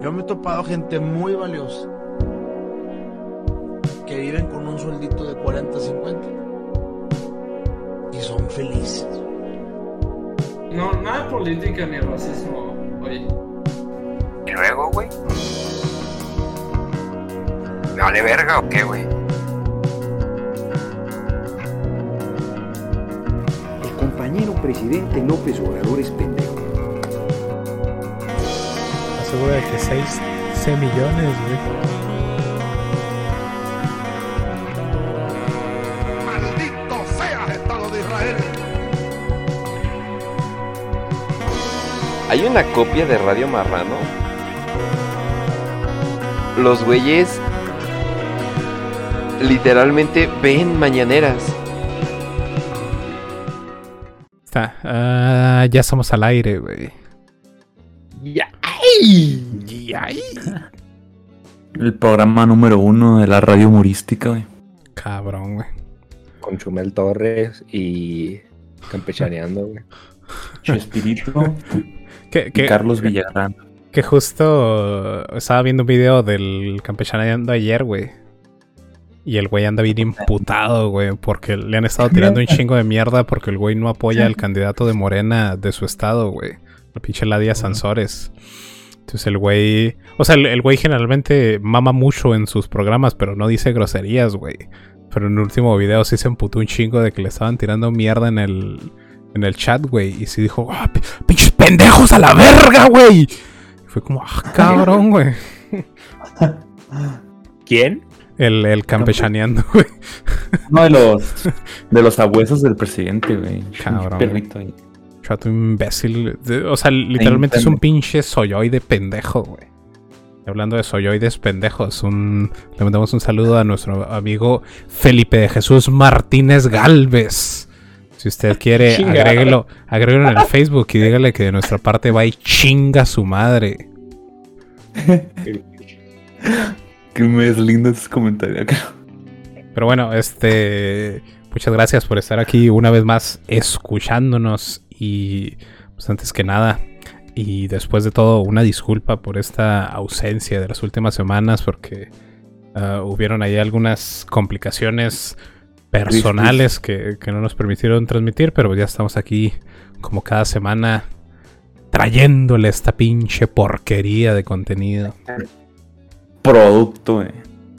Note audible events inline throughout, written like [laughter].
Yo me he topado gente muy valiosa que viven con un sueldito de 40, 50 y son felices. No, nada de política ni racismo, oye. ¿Y luego, güey? ¿Me vale verga o qué, güey? El compañero presidente López Obrador es pendejo. Aseguro de que 6, 6 millones, güey. ¡Maldito seas, Estado de Israel! Hay una copia de Radio Marrano. Los güeyes literalmente ven mañaneras. Está. ah, ya estamos al aire, güey. [laughs] El programa número uno de la radio humorística, güey. Cabrón, güey. Con Chumel Torres y campechaneando, güey. Chespirito [laughs] Que, y que, Carlos Villagrán. que justo estaba viendo un video del campechaneando ayer, güey. Y el güey anda bien imputado, güey, porque le han estado tirando un chingo de mierda porque el güey no apoya al candidato de Morena de su estado, güey. La pinche Ladia Sansores. Entonces el güey... O sea, el, el güey generalmente mama mucho en sus programas, pero no dice groserías, güey. Pero en el último video sí se emputó un chingo de que le estaban tirando mierda en el, en el chat, güey. Y sí dijo, ¡Ah, pi- pinches pendejos a la verga, güey! Y fue como, ¡ah, [laughs] cabrón, güey! ¿Quién? El, el campechaneando, güey. Uno de los, [laughs] de los abuesos del presidente, güey. Cabrón. Perrito ahí. Chato imbécil. O sea, literalmente es un pinche soyoide pendejo, güey. Hablando de soyoides pendejos, un, le mandamos un saludo a nuestro amigo Felipe de Jesús Martínez Galvez. Si usted quiere, [laughs] agréguelo, agréguelo en el Facebook y dígale que de nuestra parte va y chinga su madre. [laughs] Que me es lindo ese comentario. Pero bueno, este. Muchas gracias por estar aquí una vez más escuchándonos. Y pues antes que nada, y después de todo, una disculpa por esta ausencia de las últimas semanas, porque ah, hubieron ahí algunas complicaciones personales que, que no nos permitieron transmitir, pero ya estamos aquí como cada semana trayéndole esta pinche porquería de contenido. Producto, güey.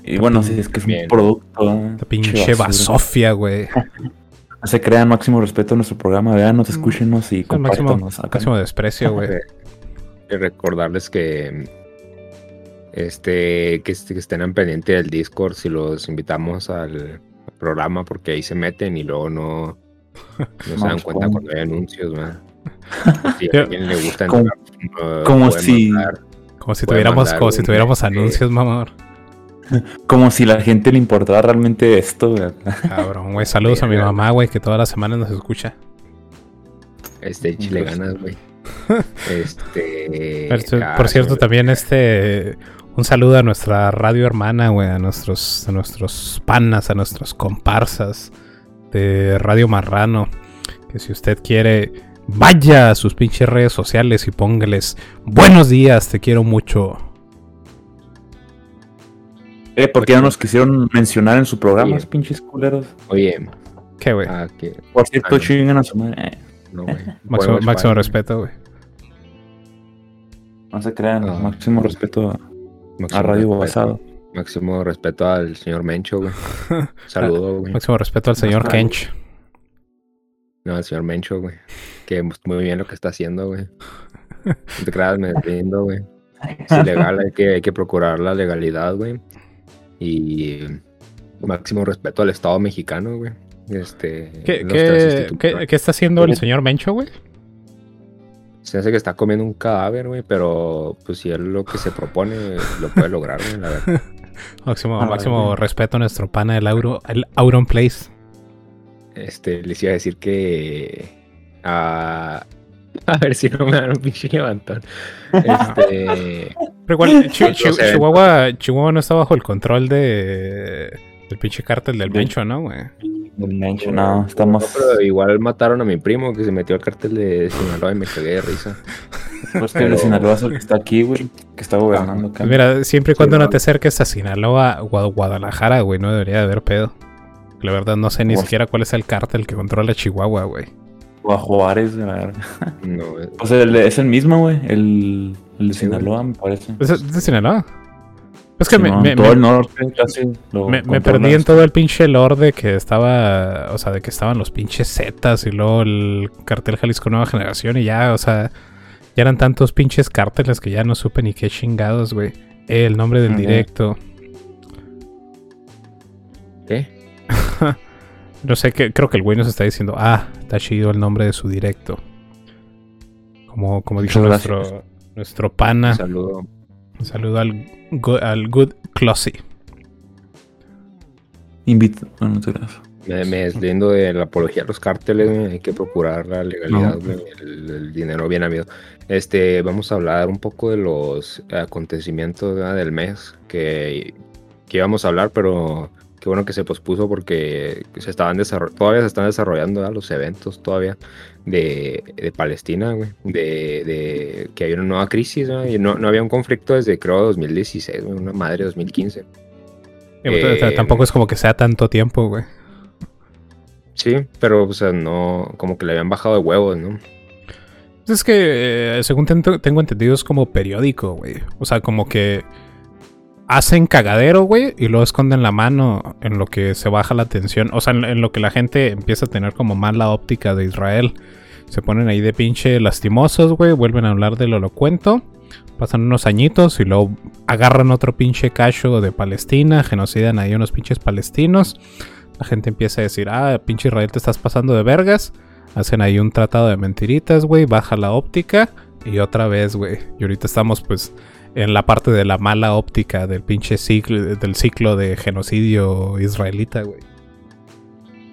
Y bueno, si es que es Bien. un producto. ¿eh? Esta pinche basura. basofia, güey. [laughs] No se crean máximo respeto a nuestro programa. Veanos, escúchenos y máximo, compártanos. acá. máximo desprecio, güey. Y recordarles que este que, est- que estén en pendiente del Discord si los invitamos al programa porque ahí se meten y luego no, no se dan cuenta cuando hay anuncios, ¿verdad? [laughs] Si a alguien le gusta Como- entrar, como si- mandar. Como si tuviéramos, como si tuviéramos anuncios, mamá. Como si la gente le importara realmente esto, güey. Cabrón, güey. Saludos a mi mamá, güey, que todas las semanas nos escucha. Este chile ganas, güey. [laughs] Este. Por, ah, por cierto, también este. Un saludo a nuestra radio hermana, güey, a nuestros, a nuestros panas, a nuestros comparsas de Radio Marrano. Que si usted quiere, vaya a sus pinches redes sociales y póngales buenos días, te quiero mucho. Eh, porque ya nos quisieron mencionar en su programa, Sí. pinches culeros. Oye, ¿Qué, güey? ah. Por cierto, Ah, chingan a su madre. Eh, No, güey. [laughs] máximo máximo respeto, güey. no se crean, Ah. máximo respeto a, Máximo a Radio respeto. Basado. Máximo respeto al señor Mencho, güey. [laughs] Saludo, güey. Máximo respeto al señor. Kench. No, al señor Mencho, güey. Que muy bien lo que está haciendo, güey. No te creas, me defiendo, güey. Es [laughs] ilegal, hay que, hay que procurar la legalidad, güey. Y máximo respeto al Estado mexicano, güey. Este, ¿Qué, qué, está haciendo el señor Mencho, güey? Se hace que está comiendo un cadáver, güey, pero pues si él lo que se propone lo puede lograr, güey, la verdad. [laughs] Máximo, Ah, máximo güey. respeto a nuestro pana, el, Auro, el Auron Place. Este, les iba a decir que a [laughs] a ver si no me dan un pinche levantón. Este, [laughs] Pero igual, eventos. Chihuahua, Chihuahua no está bajo el control de del pinche cártel del. Mencho, ¿no, güey? El Mencho, no, estamos. no, pero igual mataron a mi primo que se metió al cartel de Sinaloa y me cagué de risa. Pues que el de Sinaloa es el que está aquí, güey. Que está gobernando acá. Pues Mira, siempre y cuando Sí, no no. te acerques a Sinaloa o a Guadalajara, güey, no debería de haber pedo. La verdad no sé ni Pues- siquiera cuál es el cártel que controla Chihuahua, güey. O a Juárez, [laughs] de la verga. No, eh, O sea, el- es el mismo, güey. El, el de Sí, güey. Sinaloa, me parece. ¿Es de Sinaloa? Es que me, me- todo me- el norte casi lo me- perdí en todo el pinche lore de que estaba, o sea, de que estaban los pinches Zetas y luego el cartel Jalisco Nueva Generación y ya, o sea, ya eran tantos pinches cárteles que ya no supe ni qué chingados, güey. Eh, el nombre del directo. ¿Qué? [laughs] No sé, qué, creo que el güey nos está diciendo, ah, está chido el nombre de su directo. Como, como dijo nuestro, nuestro pana. Un saludo. Un saludo al, al Good Closy. Invito. Bueno, muchas gracias. Me, me deslindo de la apología a los cárteles, hay que procurar la legalidad, No. el, el dinero bien habido. Este, vamos a hablar un poco de los acontecimientos ¿verdad? del mes que, que íbamos a hablar, pero qué bueno que se pospuso porque se estaban todavía se están desarrollando los eventos todavía de, de Palestina, güey, de, de que hay una nueva crisis, y no, no había un conflicto desde creo 2016, güey, una madre 2015. Eh, Eh, Tampoco es como que sea tanto tiempo, güey. Sí, pero o sea, no, como que le habían bajado de huevos, ¿no? Es que, eh, según tengo entendido, es como periódico, güey. O sea, como que hacen cagadero, güey, y luego esconden la mano en lo que se baja la tensión. O sea, en, lo que la gente empieza a tener como mala óptica de Israel. Se ponen ahí de pinche lastimosos, güey, vuelven a hablar del holocuento. Pasan unos añitos y luego agarran otro pinche cacho de Palestina, genocidan ahí unos pinches palestinos. La gente empieza a decir, ah, pinche Israel te estás pasando de vergas. Hacen ahí un tratado de mentiritas, güey. Baja la óptica. Y otra vez, güey. Y ahorita estamos, pues, en la parte de la mala óptica del pinche ciclo, del ciclo de genocidio israelita, güey.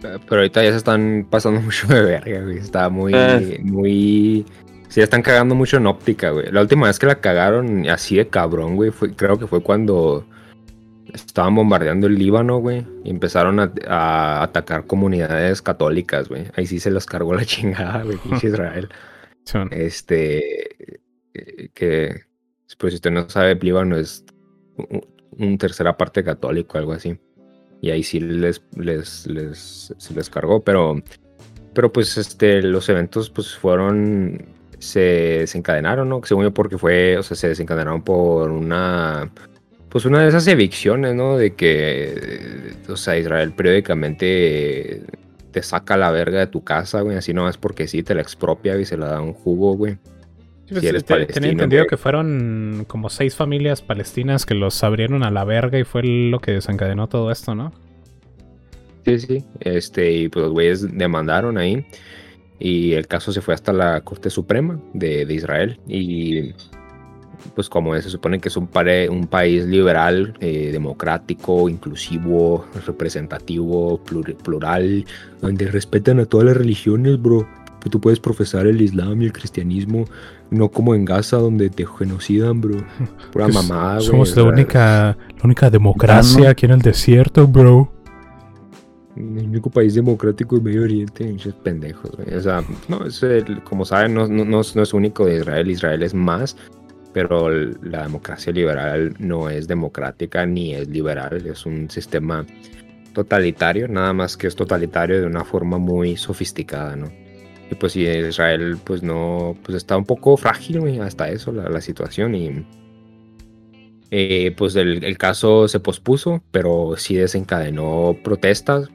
Pero ahorita ya se están pasando [laughs] mucho de verga, güey. Está muy, Eh. muy... Sí, están cagando mucho en óptica, güey. La última vez que la cagaron así de cabrón, güey, fue, creo que fue cuando estaban bombardeando el Líbano, güey. Y empezaron a, a atacar comunidades católicas, güey. Ahí sí se los cargó la [laughs] chingada, güey, pinche [laughs] Israel. Este, eh, que, pues si usted no sabe, Líbano es un, tercera parte católico, algo así. Y ahí sí les, les, les, se les cargó, pero, pero pues este, los eventos pues fueron, se desencadenaron, ¿no? Según yo porque fue, o sea, se desencadenaron por una, pues una de esas evicciones, ¿no? De que, o sea, Israel periódicamente te saca la verga de tu casa, güey, así nomás porque sí, te la expropia y se la da un jugo, güey. Pues, si eres te- palestino, tenía entendido güey. que fueron como seis familias palestinas que los abrieron a la verga y fue lo que desencadenó todo esto, ¿no? Sí, sí. Este, y pues los güeyes demandaron ahí. Y el caso se fue hasta la Corte Suprema de, de Israel. Y pues como se supone que es un, pare- un país liberal, eh, democrático, inclusivo, representativo, plur- plural, donde respetan a todas las religiones, bro. Que tú puedes profesar el Islam y el cristianismo, no como en Gaza donde te genocidan, bro. [laughs] Pura Pues, mamada, güey. Somos la única, la única democracia ¿no? aquí en el desierto, bro. El único país democrático de Medio Oriente, pinches pendejos, güey. O sea, no, es el- como saben, no, no, no es- no es único de Israel, Israel es más, pero la democracia liberal no es democrática ni es liberal, es un sistema totalitario, nada más que es totalitario de una forma muy sofisticada, ¿no? Y pues sí, Israel pues no, pues está un poco frágil, güey, hasta eso, la, la situación y... eh, pues el, el caso se pospuso, pero sí desencadenó protestas,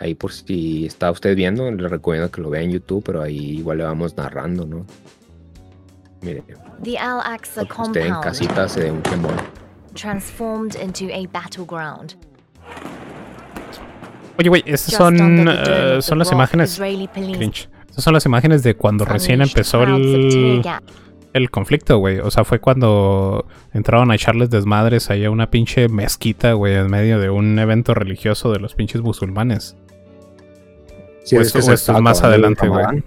Ahí por si está usted viendo, le recomiendo que lo vea en YouTube, pero ahí igual le vamos narrando, ¿no? Mire, The Al Aqsa usted en casita se dé un quemón. transformed into a battleground. Oye, güey, estas son, eh, son the las imágenes. Cringe. Estas son las imágenes de cuando recién empezó el, el conflicto, güey. O sea, fue cuando entraron a echarles desmadres ahí a una pinche mezquita, güey, en medio de un evento religioso de los pinches musulmanes. Sí, O es esto- que o se esto está es más adelante, güey.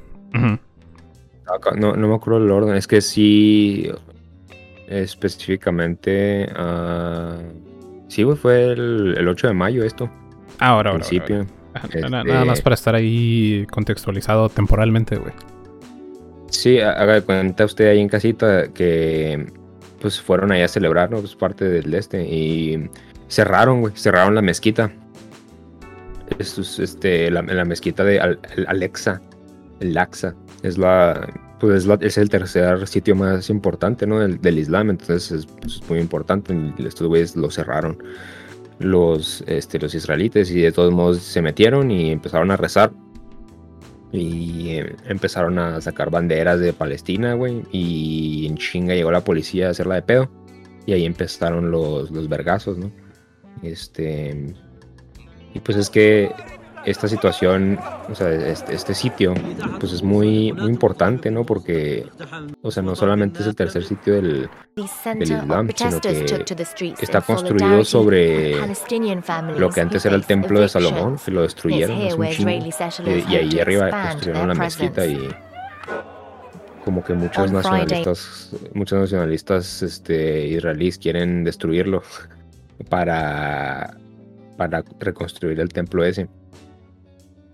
No, no me acuerdo el orden, es que sí, específicamente, ah, sí, güey, fue el, el 8 de mayo esto, Ahora, al ahora, principio. ahora. este- Nada más para estar ahí contextualizado temporalmente, güey. Sí, ha- haga de cuenta usted ahí en casita que pues fueron ahí a celebrar, ¿no? Pues parte del este y cerraron, güey, cerraron la mezquita. Esto es este, la, la mezquita de Al- Alexa, el Laxa, es la, pues es, la- es el tercer sitio más importante, ¿no? Del, del Islam, entonces es, pues, es muy importante. y Estos güeyes lo cerraron los, este, los israelites y de todos modos se metieron y empezaron a rezar y empezaron a sacar banderas de Palestina, güey. Y en chinga llegó la policía a hacerla de pedo. Y ahí empezaron los, los vergazos, ¿no? Este. Y pues es que esta situación, o sea, este, este sitio, pues es muy, muy importante, ¿no? Porque, o sea, no solamente es el tercer sitio del, del Islam, sino que está construido sobre lo que antes era el templo de. Salomón, que lo destruyeron un chingo. Y, ahí arriba construyeron la mezquita y como que muchos nacionalistas, muchos nacionalistas este, israelíes quieren destruirlo [laughs] para, para reconstruir el templo ese.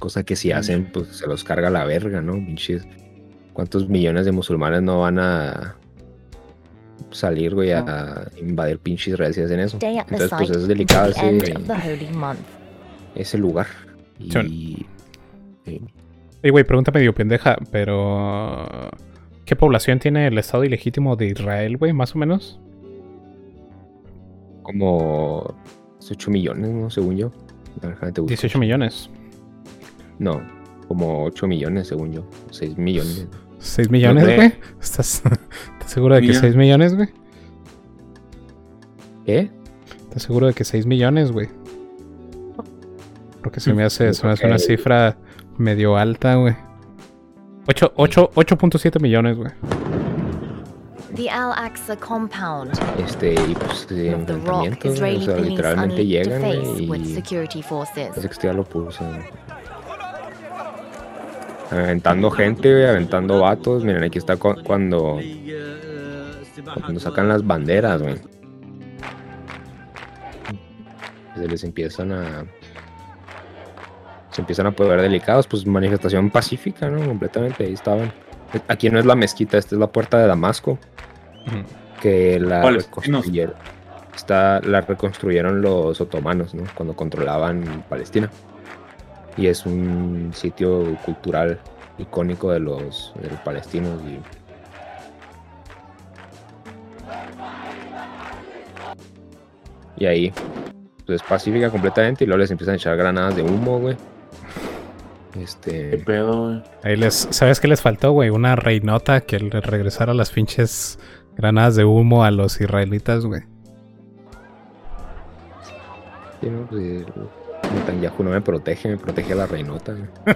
Cosa que si hacen, pues se los carga la verga, ¿no? Pinches. ¿Cuántos millones de musulmanes no van a salir, güey, a invadir pinche Israel si hacen eso? Entonces, pues es delicado ese, ese lugar. Y, Sí. sí. Ey, güey, pregunta medio pendeja, pero. ¿Qué población tiene el Estado ilegítimo de Israel, güey, más o menos? como 18 millones, ¿no? Según yo. Déjame te busco. 18 millones. No, como 8 millones, según yo. 6 millones. 6 millones, güey. ¿Estás, [laughs] ¿Estás seguro de que Millón. 6 millones, güey? ¿Qué? ¿Estás seguro de que 6 millones, güey? Porque se me hace, se me hace una cifra medio alta, güey. 8, 8, 8.7 millones, güey. The Al Aqsa compound Este, y pues de of the rock enfrentamientos, o Israeli sea, police literalmente llegan, face güey, with y security forces. parece que esto ya lo puse. Aventando gente, aventando vatos. Miren, aquí está cu- cuando, cuando sacan las banderas, güey. Se les empiezan a. Se empiezan a poder delicados, pues manifestación pacífica, ¿no? Completamente, ahí estaban. Aquí no es la mezquita, esta es la puerta de Damasco. Que la reconstruyeron. La reconstruyeron los otomanos, ¿no? Cuando controlaban Palestina. Y es un sitio cultural icónico de los, de los palestinos. Y... y ahí, pues es pacífica completamente. Y luego les empiezan a echar granadas de humo, güey. Este. pedo, güey? Ahí les, ¿Sabes qué les faltó, güey? Una reinota que le regresara las pinches granadas de humo a los israelitas, güey. Sí, ¿no? Pues, el Netanyahu no me protege, me protege la reinota. [laughs]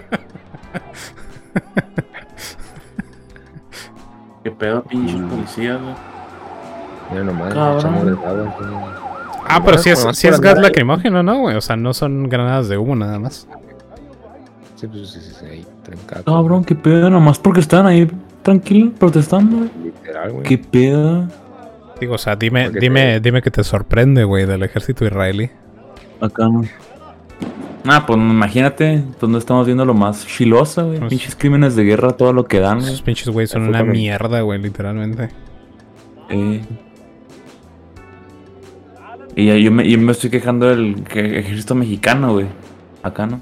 ¿Qué pedo, pinches policías, güey? Mira nomás, echamos el agua, Ah, pero si es, por es gas lacrimógeno, ¿no, güey? O sea, no son granadas de humo nada más. Sí, pues sí, sí, sí, ahí trancado. Cabrón, qué pedo, nomás porque estaban ahí tranquilos protestando, güey. Literal, güey. Qué pedo. Digo, o sea, dime, dime, dime que te sorprende, güey, del ejército israelí. Acá no. Ah, pues imagínate, donde estamos viendo lo más chilosa, güey. Pues- Pinches crímenes de guerra, todo lo que dan, güey. Esos pinches güey son una mierda, güey, literalmente. Eh. Y ya yo me, yo me estoy quejando del que- ejército mexicano, güey. Acá, ¿no?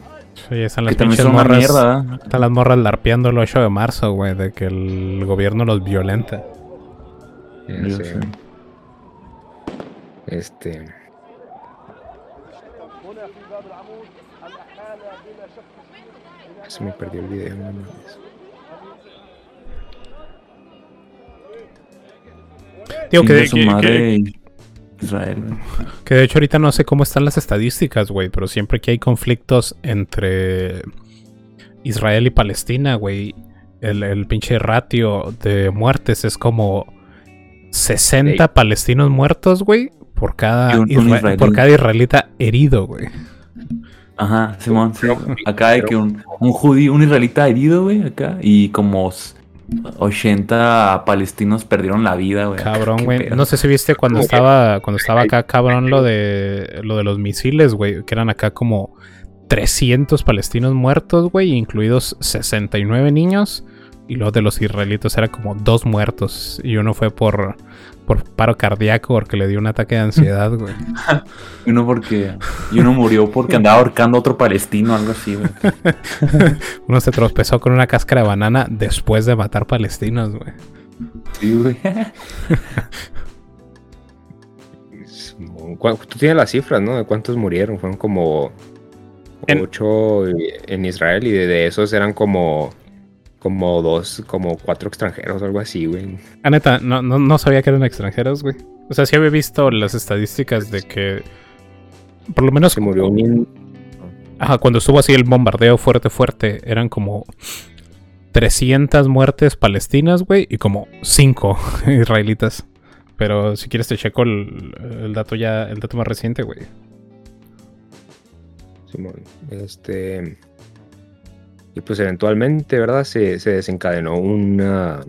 Sí, están las pinches son morras. mierda, ¿eh? están las morras larpeando el 8 de marzo, güey, de que el gobierno los violenta. Sé. sé. Este. Se me perdió el video, no mames. Digo que, de- su que- madre Israel, güey. que de hecho ahorita no sé cómo están las estadísticas, güey, pero siempre que hay conflictos entre Israel y Palestina, güey, el, el pinche ratio de muertes es como 60 Ey. palestinos muertos, güey, por cada, por cada israelita herido, güey. Ajá, Simón, sí. Acá hay que un, un judío, un israelita herido, güey, acá. Y como s- 80 palestinos perdieron la vida, güey. Cabrón, güey. No sé si viste cuando estaba cuando estaba acá cabrón lo de lo de los misiles, güey, que eran acá como 300 palestinos muertos, güey, incluidos 69 niños, Y luego de los israelitas era como dos muertos. Y uno fue por, por paro cardíaco porque le dio un ataque de ansiedad, güey. [laughs] Y uno porque. Y uno murió porque andaba ahorcando a otro palestino, algo así, güey. [laughs] Uno se tropezó con una cáscara de banana después de matar palestinos, güey. Sí, güey. ¿Cu- Tú tienes las cifras, ¿no? De cuántos murieron. Fueron como En- ocho en Israel y de, de esos eran como como dos, como cuatro extranjeros, algo así, güey. Ah, neta, no, no, no sabía que eran extranjeros, güey. O sea, sí había visto las estadísticas de que. Por lo menos. Se murió un Ajá, cuando estuvo así el bombardeo fuerte, fuerte, eran como 300 muertes palestinas, güey, y como 5 [laughs] israelitas. Pero si quieres te checo el, el dato ya, el dato más reciente, güey. Simón, este. Y pues eventualmente, ¿verdad? Se, se desencadenó una.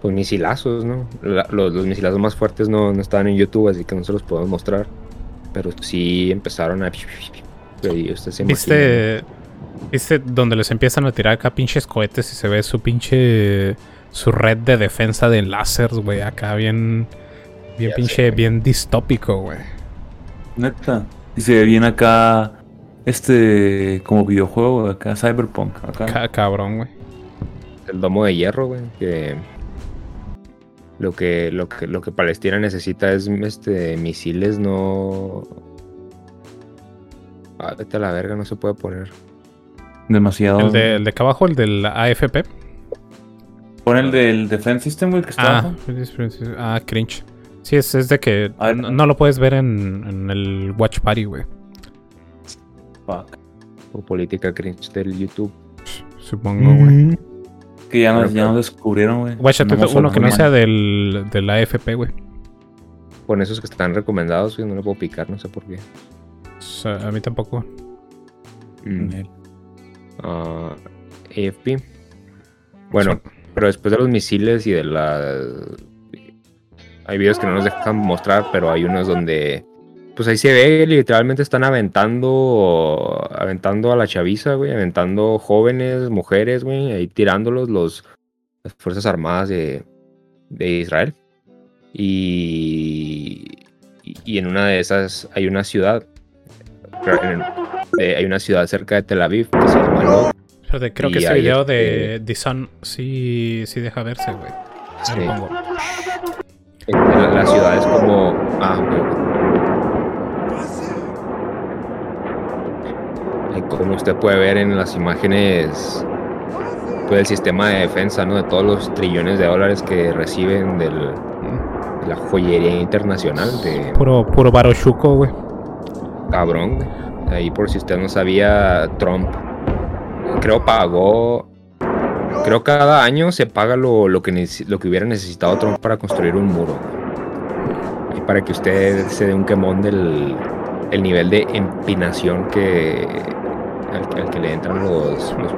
Pues misilazos, ¿no? La- los, los misilazos más fuertes no, no estaban en YouTube, así que no se los podemos mostrar. Pero sí empezaron a. [laughs] Y usted se ¿Viste, ¿Viste donde les empiezan a tirar acá pinches cohetes y se ve su pinche. su red de defensa de láseres, güey, acá bien. bien Ya pinche, sé. bien distópico, güey. Neta. Y se ve bien acá. Este. Como videojuego, acá, Cyberpunk. Acá. Ca- cabrón, güey. el domo de hierro, güey, que lo que lo que lo que Palestina necesita es este misiles no ah, vete a la verga, no se puede poner. Demasiado. El de, el de acá abajo, el del AFP. Pon el del Defense System, güey, que está Ah, abajo. ah, cringe. Sí, es, es de que A ver. no, no lo puedes ver en, en el Watch Party, güey. Fuck. Por política cringe del YouTube. Supongo, güey. Que ya nos, ya nos descubrieron, güey. Guáchate uno que no sea del, del AFP, güey. Con esos que están recomendados, güey, no le puedo picar, no sé por qué. O sea, a mí tampoco. Mm. Ah, AFP. Bueno, pero después de los misiles y de la... Hay videos que no nos dejan mostrar, pero hay unos donde... Pues ahí se ve, literalmente están aventando... Aventando a la chaviza, güey. Aventando jóvenes, mujeres, güey. Ahí tirándolos los... Las Fuerzas Armadas de, de Israel. Y... y- en una de esas hay una ciudad. eh, hay una ciudad cerca de Tel Aviv que se llama Lod. Espérate, creo que ese video de The Sun sí, sí deja verse, güey. Sí. Eh, La, la ciudad es como. Ah, ok. Y como usted puede ver en las imágenes, pues el sistema de defensa, ¿no? De todos los trillones de dólares que reciben del, de la joyería internacional de Puro, puro varo chuco, güey. cabrón. Ahí por si usted no sabía, Trump creo pagó. Creo cada año se paga lo, lo que, lo que hubiera necesitado Trump para construir un muro. Y para que usted se dé un quemón del el nivel de empinación que al, al que le entran los, los,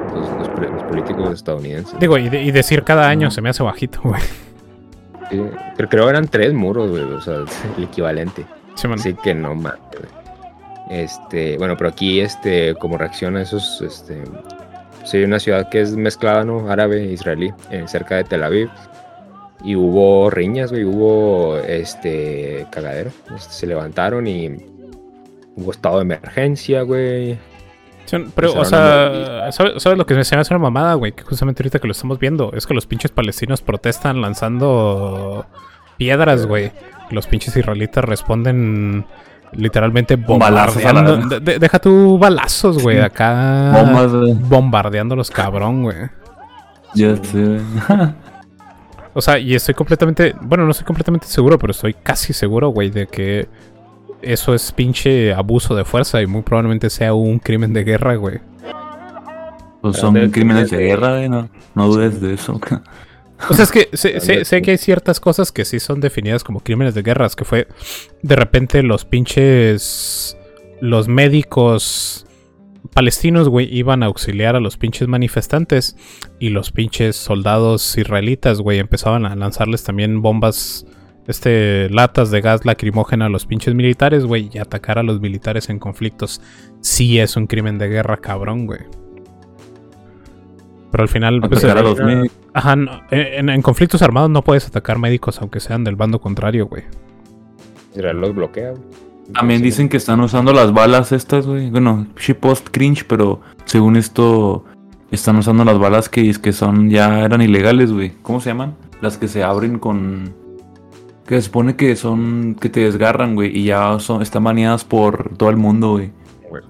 políticos estadounidenses. Digo, y, de- y decir cada año se me hace bajito, güey. Sí, pero creo eran tres muros, güey, o sea, el equivalente. Sí. Así que no mames. güey. Este, bueno, pero aquí, este, como reacción a esos, este, hay una ciudad que es mezclada, ¿no? Árabe, israelí, eh, cerca de Tel Aviv. Y hubo riñas, güey, hubo, este, cagadero. Este, se levantaron y hubo estado de emergencia, güey. Sí, Pero, o Empezaron sea, ¿sabes, sabes lo que se me hace una mamada, güey? Que justamente ahorita que lo estamos viendo es que los pinches palestinos protestan lanzando piedras, güey. Los pinches israelitas responden literalmente la bombardeando. vez. De- de- deja tu balazos, güey. Acá Bombas, güey. bombardeando los cabrón, güey. Ya sé. [laughs] O sea, y estoy completamente, bueno, no estoy completamente seguro, pero estoy casi seguro, güey, de que eso es pinche abuso de fuerza y muy probablemente sea un crimen de guerra, güey. Pues son Pero- crímenes de guerra, güey. No, no dudes de eso. O sea, es que sé, [laughs] sé- sé que hay ciertas cosas que sí son definidas como crímenes de guerras, que fue de repente los pinches, los médicos palestinos, güey, iban a auxiliar a los pinches manifestantes y los pinches soldados israelitas, güey, empezaban a lanzarles también bombas, este, latas de gas lacrimógena a los pinches militares, güey, y atacar a los militares en conflictos. Sí es un crimen de guerra, cabrón, güey. pero al final... pues, Atacar a eh, los médicos. Ajá, no, en, en conflictos armados no puedes atacar médicos aunque sean del bando contrario, güey. Israel los bloquea, güey. También dicen que están usando las balas estas, güey. Bueno, shitpost cringe, pero según esto están usando las balas que, que son ya eran ilegales, güey. ¿Cómo se llaman? Las que se abren con que se supone que son que te desgarran, güey, y ya son están baneadas por todo el mundo, güey.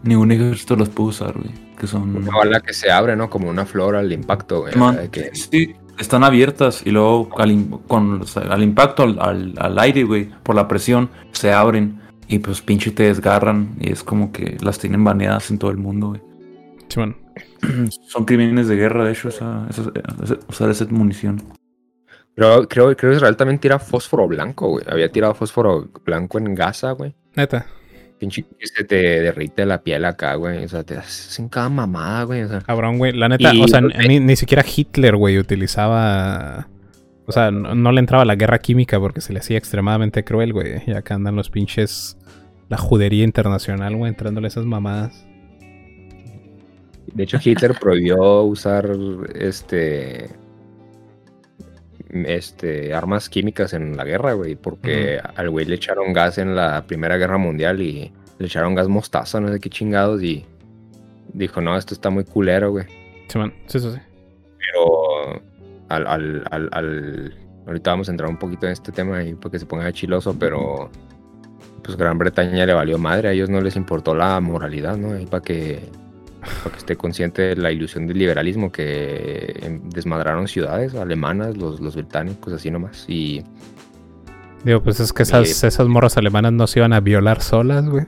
Ningún ejército las puede usar, güey. Que son Una bala que se abre, ¿no? Como una flor al impacto, güey. Man, que- sí, están abiertas y luego al, con, o sea, al impacto, al, al- al aire, güey, por la presión, se abren y pues pinche te desgarran y es como que las tienen baneadas en todo el mundo, güey. Simón. [clears throat] Son crímenes de guerra, de hecho, esa, esa- esa- usar esa munición. Pero creo, creo que Israel también tira fósforo blanco, güey. Había tirado fósforo blanco en Gaza, güey. Neta. Pinche que se te derrite la piel acá, güey. O sea, te hacen cada mamada, güey. O sea, Cabrón, güey. La neta, Y o sea, ni, ni siquiera Hitler, güey, utilizaba. O sea, no, no le entraba la guerra química porque se le hacía extremadamente cruel, güey. Y acá andan los pinches. La judería internacional, güey, entrándole esas mamadas. de hecho, Hitler prohibió usar este. Este, armas químicas en la guerra, güey, porque al güey le echaron gas en la Primera Guerra Mundial y le echaron gas mostaza, no sé qué chingados, y dijo, no, esto está muy culero, güey. Simón, sí, sí, sí. Pero al, al, al, al- ahorita vamos a entrar un poquito en este tema ahí porque se ponga chiloso, pero pues Gran Bretaña le valió madre, a ellos no les importó la moralidad, ¿no? Ahí para que, para que esté consciente de la ilusión del liberalismo que em, desmadraron ciudades alemanas, los, los británicos, así nomás. Y Digo, pues es que esas, Y- esas morras alemanas no se iban a violar solas, güey.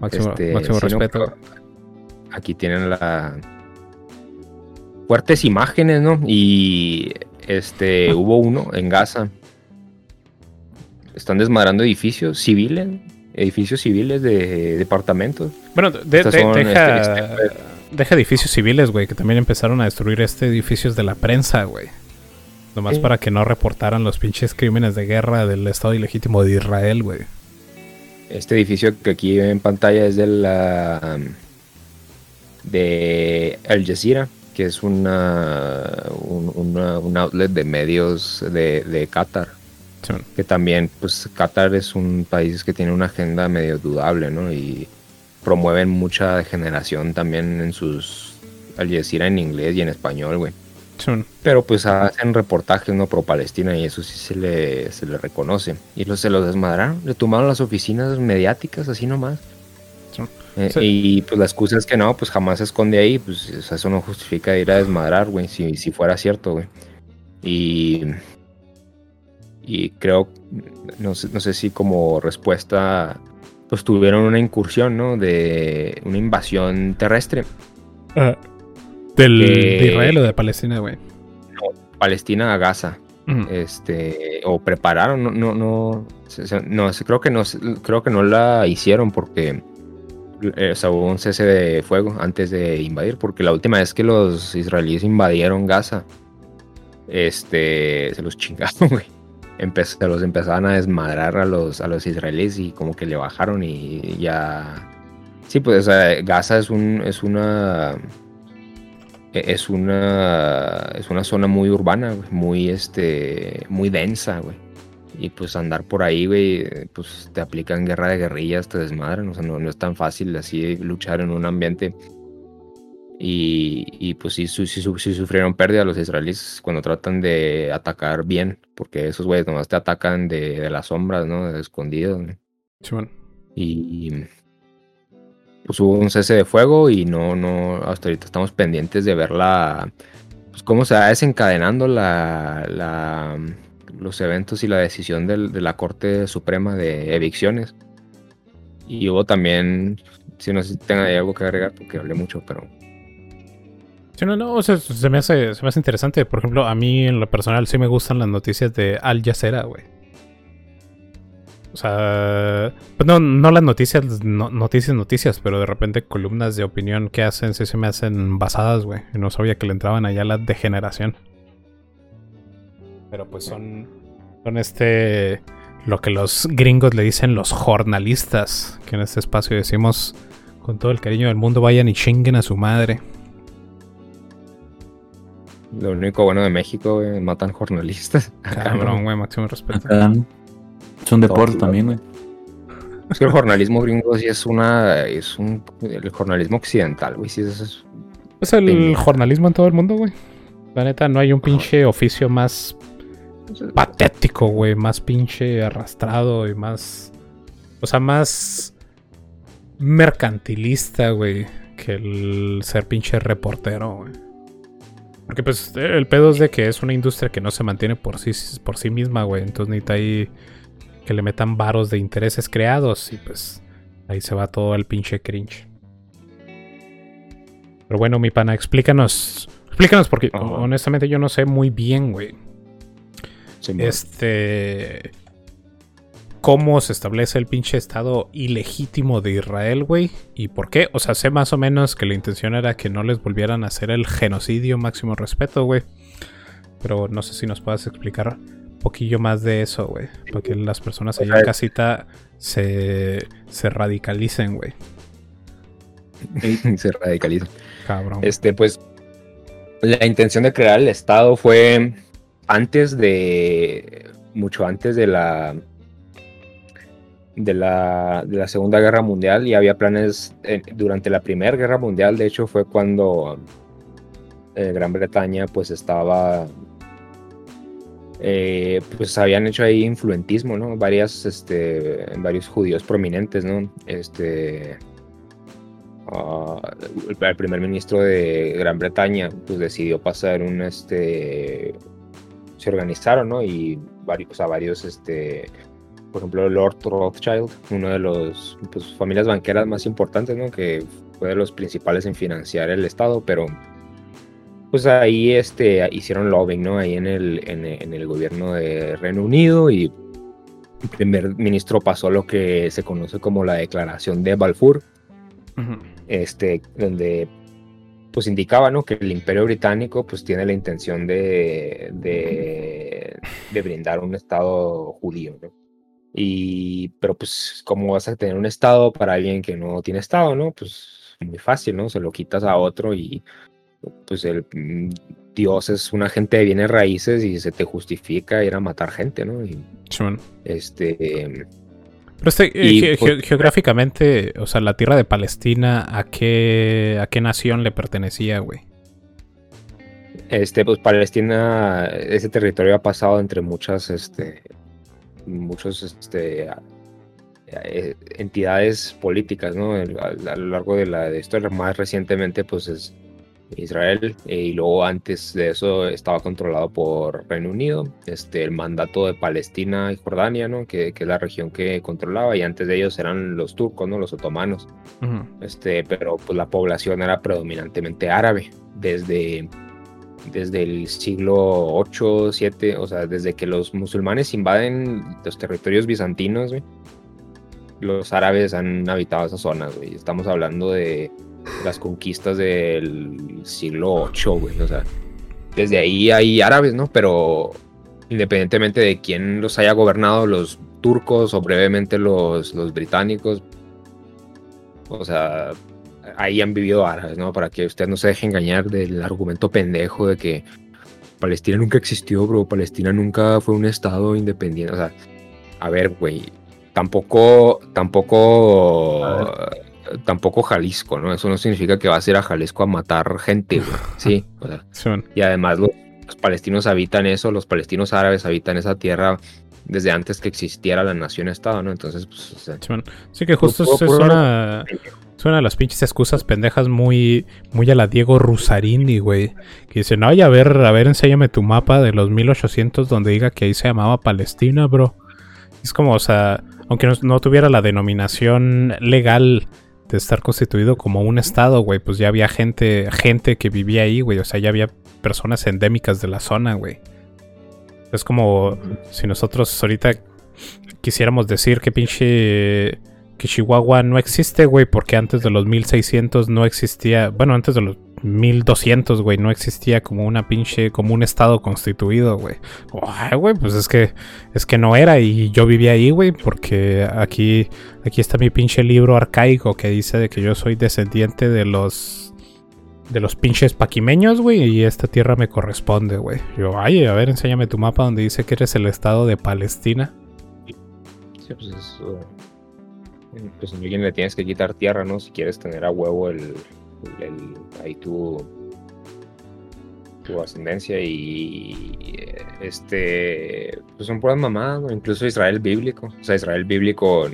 Máximo, este, máximo respeto. aquí tienen la fuertes imágenes, ¿no? Y este [laughs] hubo uno en Gaza. Están desmadrando edificios civiles, edificios civiles de departamentos. Bueno, de- Estas de- son, deja, este, deja edificios civiles, güey, que también empezaron a destruir este edificios de la prensa, güey. Nomás Sí. para que no reportaran los pinches crímenes de guerra del Estado ilegítimo de Israel, güey. Este edificio que aquí en pantalla es de la de Al Jazeera, que es una un, una- un outlet de medios de, de Qatar. Simón. que también, pues Qatar es un país que tiene una agenda medio dudable, ¿no? Y promueven mucha degeneración también en sus Al Jazeera en inglés y en español, güey. Simón. Pero pues hacen reportajes, ¿no? Pro Palestina y eso sí se le, se le reconoce. Y los, se los desmadraron, le tomaron las oficinas mediáticas así nomás. Sí. Eh, Sí. Y pues la excusa es que no, pues jamás se esconde ahí, pues eso no justifica ir a desmadrar, güey, si, si fuera cierto, güey. Y, y creo, no sé, no sé si como respuesta, pues tuvieron una incursión, ¿no? De una invasión terrestre. Ah, ¿Del, Que- ¿De Israel o de Palestina, güey? Palestina a Gaza. Este o prepararon no no no no creo que no creo que no la hicieron porque eh, o sea, hubo un cese de fuego antes de invadir porque la última vez que los israelíes invadieron Gaza este se los [laughs] chingaron güey Empe- se los empezaban a desmadrar a los a los israelíes y como que le bajaron y ya sí pues Gaza es un es una e- es una es una zona muy urbana, muy este muy densa, güey. Y pues andar por ahí, güey, pues te aplican guerra de guerrillas, te desmadran, o sea, no, no es tan fácil así luchar en un ambiente. Y, y, pues sí, su- sí, su- sí sufrieron pérdida los israelíes cuando tratan de atacar bien, porque esos güeyes nomás te atacan de, de las sombras, ¿no? De escondidos, ¿no? Y pues hubo un cese de fuego y no, no, hasta ahorita estamos pendientes de ver la, pues cómo se va desencadenando la, la, los eventos y la decisión del- de la Corte Suprema de evicciones. Y hubo también, si no sé si tenga algo que agregar porque hablé mucho, pero Sí, no, no, o sea, se me, hace, se me hace interesante. Por ejemplo, a mí en lo personal sí me gustan las noticias de Al Jazeera, güey. O sea, pues no, no las noticias, no- noticias, noticias, pero de repente columnas de opinión que hacen sí se me hacen basadas, güey. No sabía que le entraban allá la degeneración. Pero pues son, son este, lo que los gringos le dicen los jornalistas, que en este espacio decimos Con todo el cariño del mundo, vayan y chinguen a su madre. Lo único bueno de México, güey, matan jornalistas. [laughs] Cabrón, güey, máximo respeto. Acá es un deporte también, güey. Es que el [laughs] jornalismo gringo sí es una. Es un. El jornalismo occidental, güey. Sí, eso es. Es el Pendejo. jornalismo en todo el mundo, güey. La neta, no hay un pinche oficio más patético, güey. Más pinche arrastrado y más. O sea, más mercantilista, güey. Que el ser pinche reportero, güey. Porque pues el pedo es de que es una industria que no se mantiene por sí, por sí misma, güey. Entonces necesita ahí que le metan varos de intereses creados y pues ahí se va todo el pinche cringe. Pero bueno, mi pana, explícanos. Explícanos porque honestamente yo no sé muy bien, güey. Simón. Este. ¿Cómo se establece el pinche estado ilegítimo de Israel, güey? ¿Y por qué? O sea, sé más o menos que la intención era que no les volvieran a hacer el genocidio máximo respeto, güey. Pero no sé si nos puedas explicar un poquillo más de eso, güey. Para que las personas allá en casita se, se radicalicen, güey. [laughs] se radicaliza. Cabrón. Este, pues. La intención de crear el Estado fue antes de. Mucho antes de la. De la, de la Segunda Guerra Mundial y había planes eh, durante la Primera Guerra Mundial. De hecho, fue cuando eh, Gran Bretaña, pues estaba. eh, pues habían hecho ahí influentismo, ¿no? Varias, este, varios judíos prominentes, ¿no? Este. ah, el, primer ministro de Gran Bretaña pues decidió pasar un este se organizaron no y varios varios este por ejemplo Lord Rothschild uno de los pues, familias banqueras más importantes no que fue de los principales en financiar el estado pero pues ahí este hicieron lobbying no ahí en el en, en el gobierno de Reino Unido y el primer ministro pasó lo que se conoce como la declaración de Balfour Ujú. este, donde pues indicaba ¿no? que el imperio británico pues tiene la intención de, de, de brindar un estado judío, ¿no? Y, pero pues, ¿cómo vas a tener un estado para alguien que no tiene estado, no? Pues muy fácil, ¿no? Se lo quitas a otro y pues el mm, Dios es una gente de bienes raíces y se te justifica ir a matar gente, ¿no? Y este... Pero este, eh, Y, ge- pues- ge- geográficamente, o sea, la tierra de Palestina, ¿a qué, a qué nación le pertenecía, güey? Este, pues Palestina, ese territorio ha pasado entre muchas, este, muchos, este, eh, entidades políticas, ¿no? A, lo largo de la de historia, más recientemente, pues es Israel, eh, y luego antes de eso estaba controlado por Reino Unido, este, el mandato de Palestina y Jordania, ¿no? Que, que es la región que controlaba, y antes de ellos eran los turcos, ¿no? Los otomanos este, pero pues la población era predominantemente árabe desde, desde el siglo 8, 7, o sea, desde que los musulmanes invaden los territorios bizantinos, los árabes han habitado esas zonas, güey. Estamos hablando de las conquistas del siglo 8, güey, o sea, desde ahí hay árabes, ¿no? Pero independientemente de quién los haya gobernado, los turcos o brevemente los británicos, o sea, ahí han vivido árabes, ¿no? Para que usted no se deje engañar del argumento pendejo de que Palestina nunca existió, bro. Palestina nunca fue un estado independiente. O sea, a ver, güey. Tampoco, tampoco, tampoco Jalisco, ¿no? Eso no significa que vas a ir a Jalisco a matar gente, güey. [laughs] Sí, o sea, y además los, los palestinos habitan eso, los palestinos árabes habitan esa tierra desde antes que existiera la nación-estado, ¿no? Entonces, pues, o sea, Simón. Sí que justo Puro- es, es puro- una, una de las pinches excusas pendejas muy, muy a la Diego Rusarini, güey. Que dice, no, a ver, a ver, enséñame tu mapa de los 1800 donde diga que ahí se llamaba Palestina, bro. Es como, o sea, aunque no, no tuviera la denominación legal de estar constituido como un estado, güey, pues ya había gente, gente que vivía ahí, güey. O sea, ya había personas endémicas de la zona, güey. Es como si nosotros ahorita quisiéramos decir que pinche que Chihuahua no existe, güey, porque antes de los 1600 no existía, bueno, antes de los 1200, güey, no existía como una pinche, como un estado constituido, güey. Ay, güey, pues es que, es que no era y yo vivía ahí, güey, porque aquí, aquí está mi pinche libro arcaico que dice de que yo soy descendiente de los, de los pinches paquimeños, güey, y esta tierra me corresponde, güey. Yo, ay, a ver, enséñame tu mapa donde dice que eres el estado de Palestina. Sí, pues eso. Pues a alguien le tienes que quitar tierra, ¿no? Si quieres tener a huevo el. el- ahí tu. tu ascendencia y. eh, Este. Pues son puras mamadas, ¿no? Incluso Israel bíblico. O sea, Israel bíblico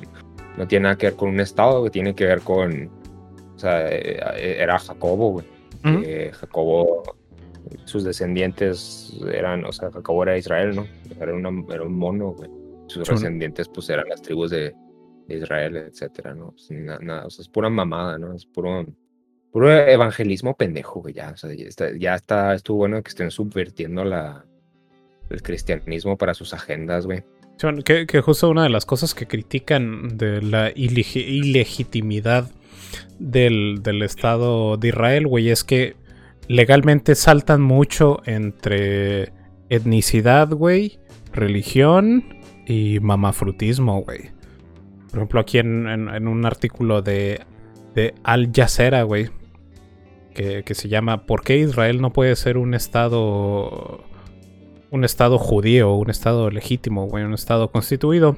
no tiene nada que ver con un estado, güey, tiene que ver con. O sea, eh, era Jacobo, güey. Que Jacobo. Sus descendientes eran, o sea, Jacobo era Israel, ¿no? Era, una- era un mono, güey. Sus descendientes, pues, eran las tribus de, Israel, etcétera, ¿no? Pues, na- nada, o sea, es pura mamada, ¿no? Es puro, puro evangelismo pendejo, güey, ya. O sea, ya está, estuvo bueno que estén subvirtiendo la, el cristianismo para sus agendas, güey. Sí, que, que justo una de las cosas que critican de la ilegi- ilegitimidad del, del Estado de Israel, güey, es que legalmente saltan mucho entre etnicidad, güey, religión y mamafrutismo, güey. Por ejemplo, aquí en, un artículo de, de Al Jazeera, güey, que, que se llama ¿Por qué Israel no puede ser un Estado un estado judío, un estado legítimo, güey, un estado constituido.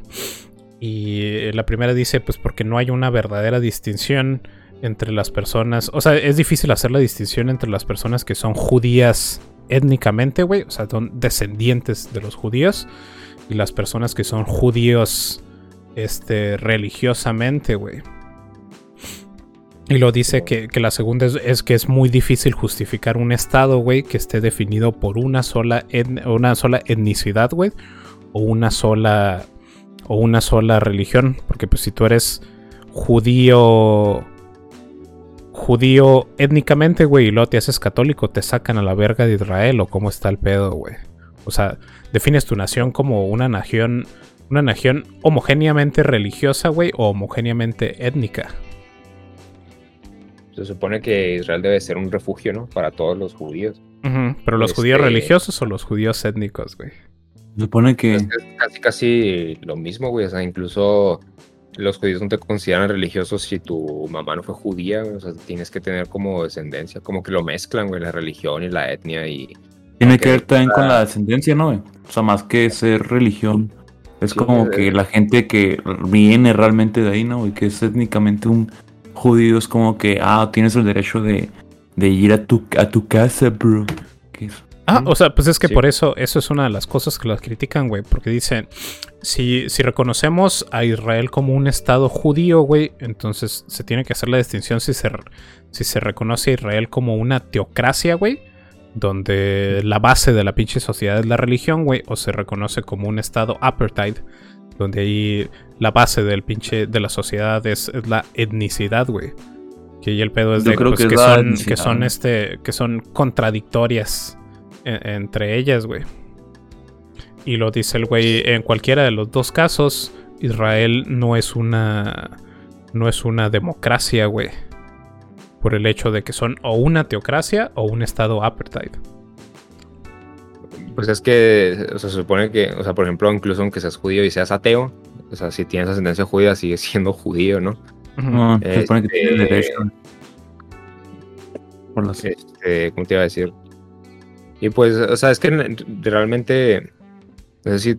Y la primera dice, pues porque no hay una verdadera distinción entre las personas, o sea, es difícil hacer la distinción entre las personas que son judías étnicamente, güey, o sea, son descendientes de los judíos, y las personas que son judíos, este, religiosamente, güey. Y lo dice que, que la segunda es, es que es muy difícil justificar un estado, güey, que esté definido por una sola, una sola etnicidad, güey, o una sola o una sola religión, porque pues si tú eres judío judío étnicamente, güey, y luego te haces católico, te sacan a la verga de Israel o cómo está el pedo, güey. O sea, defines tu nación como una nación una nación homogéneamente religiosa, güey, o homogéneamente étnica. Se supone que Israel debe ser un refugio, ¿no? Para todos los judíos. Pero los judíos Este- religiosos o los judíos étnicos, güey. Se supone que. Es, casi, casi lo mismo, güey. O sea, incluso los judíos no te consideran religiosos si tu mamá no fue judía, güey. O sea, tienes que tener como descendencia. Como que lo mezclan, güey, la religión y la etnia y... Tiene que ver también con la descendencia, ¿no? güey? O sea, más que ser religión. Es Sí, como eh. que la gente que viene realmente de ahí, ¿no? Y que es étnicamente un judío, es como que, ah, tienes el derecho de, de ir a tu, a tu casa, bro. ¿Qué es? Ah, o sea, pues es que Sí. por eso, eso es una de las cosas que las critican, güey, porque dicen, si, si reconocemos a Israel como un estado judío, güey, entonces se tiene que hacer la distinción si se, si se reconoce a Israel como una teocracia, güey, donde la base de la pinche sociedad es la religión, güey, o se reconoce como un estado apartheid, donde ahí la base del pinche de la sociedad es, es la etnicidad, güey. Que ahí el pedo es de pues, que son, que son este que son contradictorias en- entre ellas, güey. Y lo dice el güey, en cualquiera de los dos casos, Israel no es una no es una democracia, güey. Por el hecho de que son o una teocracia o un estado apartheid. Pues es que, o sea, se supone que, o sea, por ejemplo, incluso aunque seas judío y seas ateo, o sea, si tienes ascendencia judía, sigues siendo judío, ¿no? No, se supone que tiene Este- derecho. Por las- Este, ¿cómo te iba a decir? Y pues, o sea, es que realmente, no sé si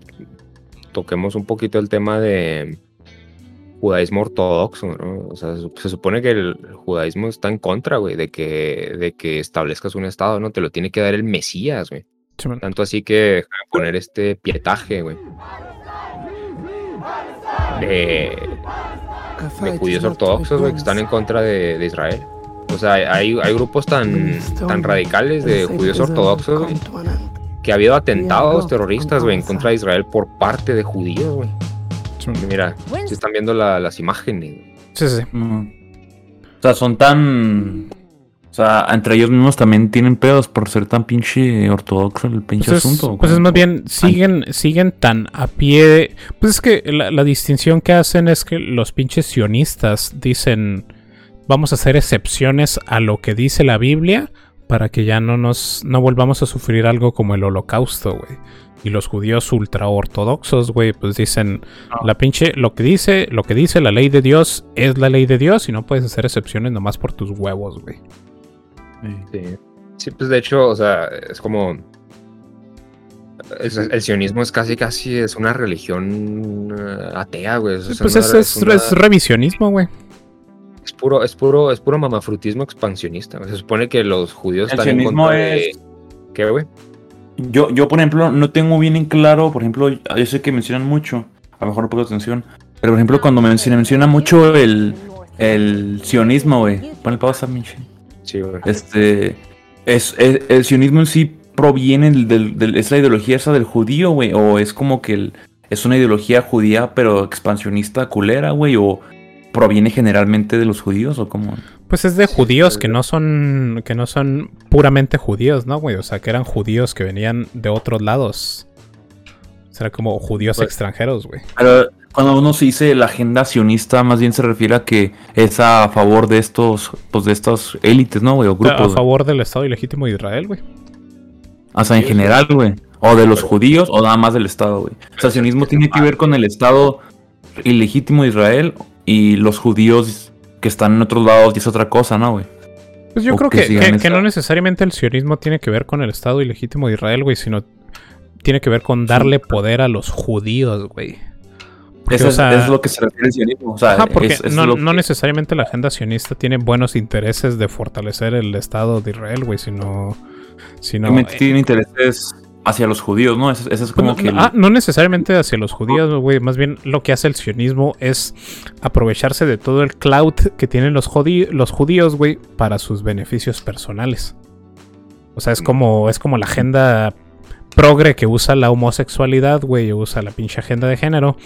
toquemos un poquito el tema de judaísmo ortodoxo, ¿no? O sea, se, se supone que el judaísmo está en contra, güey, de que, de que establezcas un estado, ¿no? Te lo tiene que dar el Mesías, güey. Sí. Tanto así que poner este pietaje, güey. De, de judíos ortodoxos, güey, que están en contra de, de Israel. O sea, hay, hay grupos tan, tan radicales de judíos ortodoxos, güey, que ha habido atentados terroristas, güey, en contra de Israel por parte de judíos, güey. Mira, si están viendo la- las imágenes. Sí, sí. O sea, son tan. O sea, entre ellos mismos también tienen pedos por ser tan pinche ortodoxo el pinche Pues es, asunto. pues es más bien, siguen, siguen tan a pie. Pues es que la, la distinción que hacen es que los pinches sionistas dicen, vamos a hacer excepciones a lo que dice la Biblia para que ya no nos no volvamos a sufrir algo como el holocausto, güey. Y los judíos ultra ortodoxos, güey, pues dicen la pinche lo que dice, lo que dice la ley de Dios es la ley de Dios y no puedes hacer excepciones nomás por tus huevos, güey. Sí. Sí, pues de hecho, o sea, es como. es- el sionismo es casi, casi es una religión eh, atea, güey. Es, Pues una- es, es- una- es revisionismo, güey. Es puro, es puro, es puro mamafrutismo expansionista. Se supone que los judíos El están en sionismo contra de- es- ¿Qué, güey? Yo, yo, por ejemplo, no tengo bien en claro, por ejemplo, yo sé que mencionan mucho, a lo mejor no pongo atención, pero por ejemplo, cuando me menciona, menciona mucho el, el sionismo, güey, pon el pausa, Michi. Sí, güey. Este, es, es- el sionismo en sí proviene del, del- del- es la ideología esa del judío, güey, o es como que el- es una ideología judía, pero expansionista culera, güey, o proviene generalmente de los judíos, o como... Pues es de judíos que no son que no son puramente judíos, ¿no, güey? O sea, que eran judíos que venían de otros lados. Será como judíos Pues- extranjeros, güey. Pero cuando uno se dice la agenda sionista, más bien se refiere a que es a favor de estos, pues de estas élites, ¿no, güey? O A grupos. güey. favor del Estado ilegítimo de Israel, güey. O sea, en general, güey. O de los judíos o nada más del Estado, güey. O sea, sionismo tiene que ver con el Estado ilegítimo de Israel y los judíos que están en otros lados y es otra cosa, ¿no, güey? Pues yo O creo que que, no necesariamente el sionismo tiene que ver con el Estado ilegítimo de Israel, güey, sino tiene que ver con darle poder a los judíos, güey. Eso o es, sea, es lo que se refiere al sionismo. O sea, Ajá, porque es- es no, no necesariamente la agenda sionista tiene buenos intereses de fortalecer el Estado de Israel, güey, sino... sino tiene intereses hacia los judíos, ¿no? Eso, eso es como Pues que... ah, no necesariamente hacia los judíos, güey. Más bien lo que hace el sionismo es aprovecharse de todo el clout que tienen los, los judíos, güey, para sus beneficios personales. O sea, es como, es como la agenda progre que usa la homosexualidad, güey, o usa la pinche agenda de género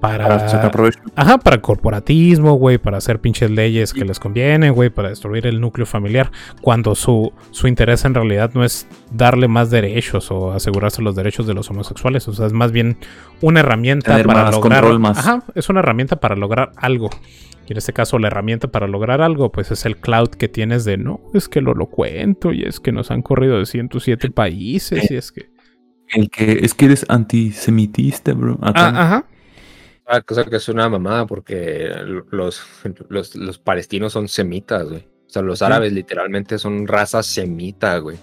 para... para sacar provecho. Ajá, para corporatismo, güey, para hacer pinches leyes que les convienen, güey, para destruir el núcleo familiar, cuando su, su interés en realidad no es darle más derechos o asegurarse los derechos de los homosexuales, o sea, es más bien una herramienta Tener para más lograr... más- Ajá, es una herramienta para lograr algo. Y en este caso, la herramienta para lograr algo, pues es el cloud que tienes de no, es que lo lo cuento, y es que nos han corrido de 107 países, y es que. El que es que eres antisemitista, bro. Ah, ajá. Ah, cosa que es una mamada porque los, [laughs] los, los palestinos son semitas, güey. O sea, los árabes literalmente son raza semita, güey.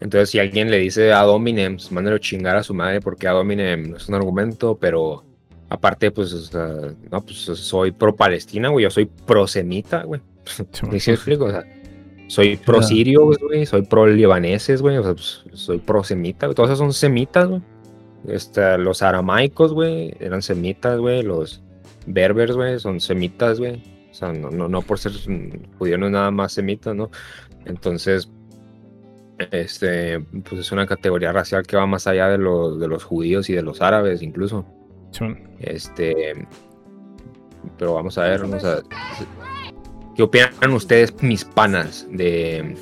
Entonces, si alguien le dice a Dominem, pues, mándalo chingar a su madre porque a Dominem no es un argumento, pero aparte, pues, o sea, no, pues soy pro Palestina, güey. Yo soy pro semita, güey. ¿Sí [laughs] me explico? O sea, soy pro sirio, güey. Soy pro libaneses, güey. O sea, pues, soy pro semita, güey. Todos esos son semitas, güey. Este, los aramaicos, güey, eran semitas, güey. Los berbers, güey, son semitas, güey. O sea, no, no, no por ser mm, judío no es nada más semita, ¿no? Entonces, este, pues es una categoría racial que va más allá de los, de los judíos y de los árabes, incluso. Este, pero vamos a ver, vamos a ¿Qué opinan ustedes, mis panas, de,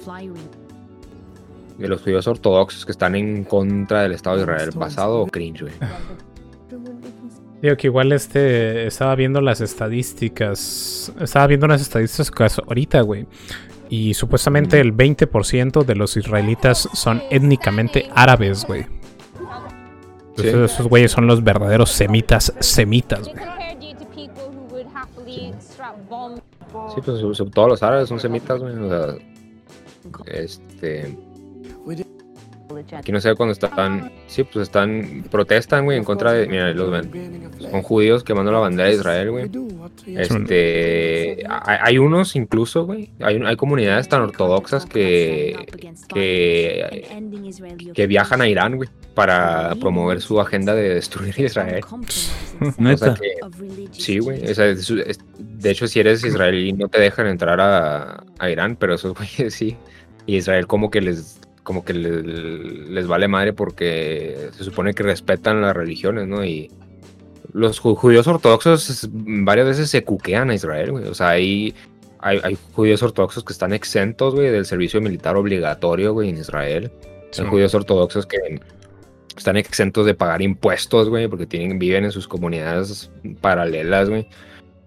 de los judíos ortodoxos que están en contra del Estado de Israel? ¿Pasado o cringe, güey? [laughs] Digo que igual este estaba viendo las estadísticas. Estaba viendo unas estadísticas ahorita, güey. Y supuestamente el 20% de los israelitas son étnicamente árabes, güey. Entonces, Esos güeyes son los verdaderos semitas, semitas, güey. Sí, pues sobre- sobre todos los árabes son semitas, güey. O sea, este. Aquí no sé cuando están. Sí, pues están. Protestan, güey, en contra de. Mira, los ven. Son judíos quemando la bandera de Israel, güey. Este. Hay, hay unos incluso, güey. Hay, hay comunidades tan ortodoxas que. Que. Que viajan a Irán, güey. Para promover su agenda de destruir Israel. [laughs] O sea Neta. que- sí, güey. o sea, es- es- de hecho, si eres israelí, no te dejan entrar a, a Irán, pero esos güeyes sí. Y Israel como que les como que le- les, vale madre porque se supone que respetan las religiones, ¿no? Y los ju- judíos ortodoxos varias veces se cuquean a Israel, güey. O sea, hay, hay, hay judíos ortodoxos que están exentos, güey, del servicio militar obligatorio, güey, en Israel. Hay judíos ortodoxos que están exentos de pagar impuestos, güey, porque tienen, viven en sus comunidades paralelas, güey.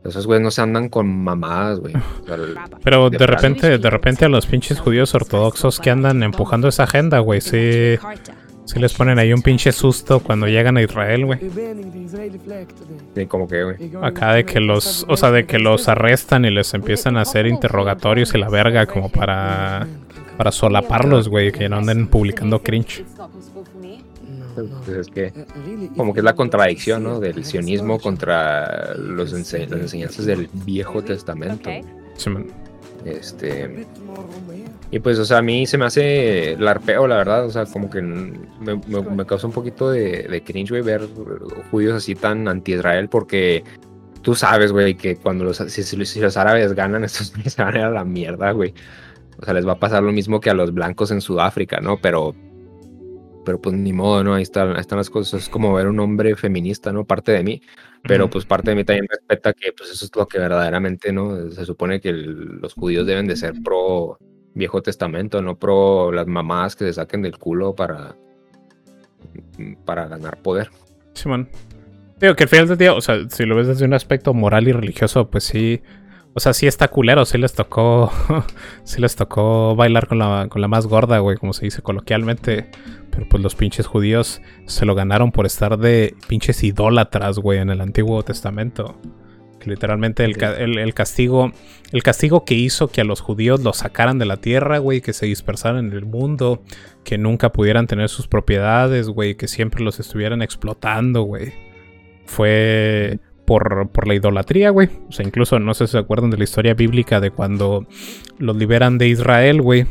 Esos güeyes no se andan con mamadas, güey. [laughs] O sea, el- Pero de repente, de repente a los pinches judíos ortodoxos que andan empujando esa agenda, güey, sí, sí les ponen ahí un pinche susto cuando llegan a Israel, güey. Sí, como que, güey. Acá de que los, o sea, de que los arrestan y les empiezan a hacer interrogatorios y la verga como para, para solaparlos, güey, que no anden publicando cringe. Pues es que, como que es la contradicción, ¿no? Del sionismo contra los ense- las enseñanzas del Viejo Testamento. Este. Y pues, o sea, a mí se me hace larpeo, la verdad. O sea, como que me, me- me causa un poquito de, de cringe, güey, ver judíos así tan anti-Israel, porque tú sabes, güey, que cuando los, si, los árabes ganan, [laughs] estos se van a ir a la mierda, güey. O sea, les va a pasar lo mismo que a los blancos en Sudáfrica, ¿no? Pero. Pero pues ni modo, ¿no? Ahí están, ahí están las cosas. Es como ver un hombre feminista, ¿no? Parte de mí. Pero pues parte de mí también respeta que pues eso es lo que verdaderamente, ¿no? Se supone que el- los judíos deben de ser pro Viejo Testamento, no pro las mamás que se saquen del culo para, para ganar poder. Simón. Digo que al final del día, o sea, si lo ves desde un aspecto moral y religioso, pues sí. O sea, sí está culero, sí les tocó. [laughs] sí les tocó bailar con la, con la más gorda, güey, como se dice coloquialmente. Pero pues los pinches judíos se lo ganaron por estar de pinches idólatras, güey, en el Antiguo Testamento. Que literalmente el, el- el castigo. El castigo que hizo que a los judíos los sacaran de la tierra, güey, que se dispersaran en el mundo, que nunca pudieran tener sus propiedades, güey, que siempre los estuvieran explotando, güey. Fue por, por la idolatría, güey. O sea, incluso no sé si se acuerdan de la historia bíblica de cuando los liberan de Israel, güey.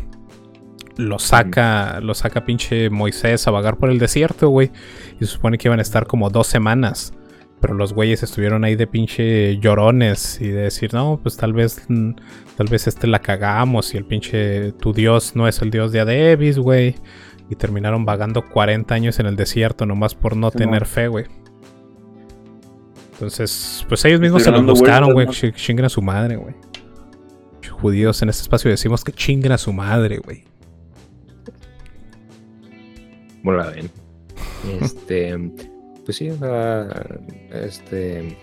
Los saca, los saca pinche Moisés a vagar por el desierto, güey. Y se supone que iban a estar como dos semanas. Pero los güeyes estuvieron ahí de pinche llorones y de decir, no, pues tal vez, tal vez este la cagamos y el pinche tu dios no es el dios de Adebis, güey. Y terminaron vagando 40 años en el desierto nomás por no Sí, tener no. fe, güey. Entonces, pues ellos mismos se Estoy lo dando buscaron, güey. Chi- Chinguen a su madre, güey. Judíos en este espacio decimos que chinguen a su madre, güey. ¿Cómo la ven? Este, pues sí, o sea, este.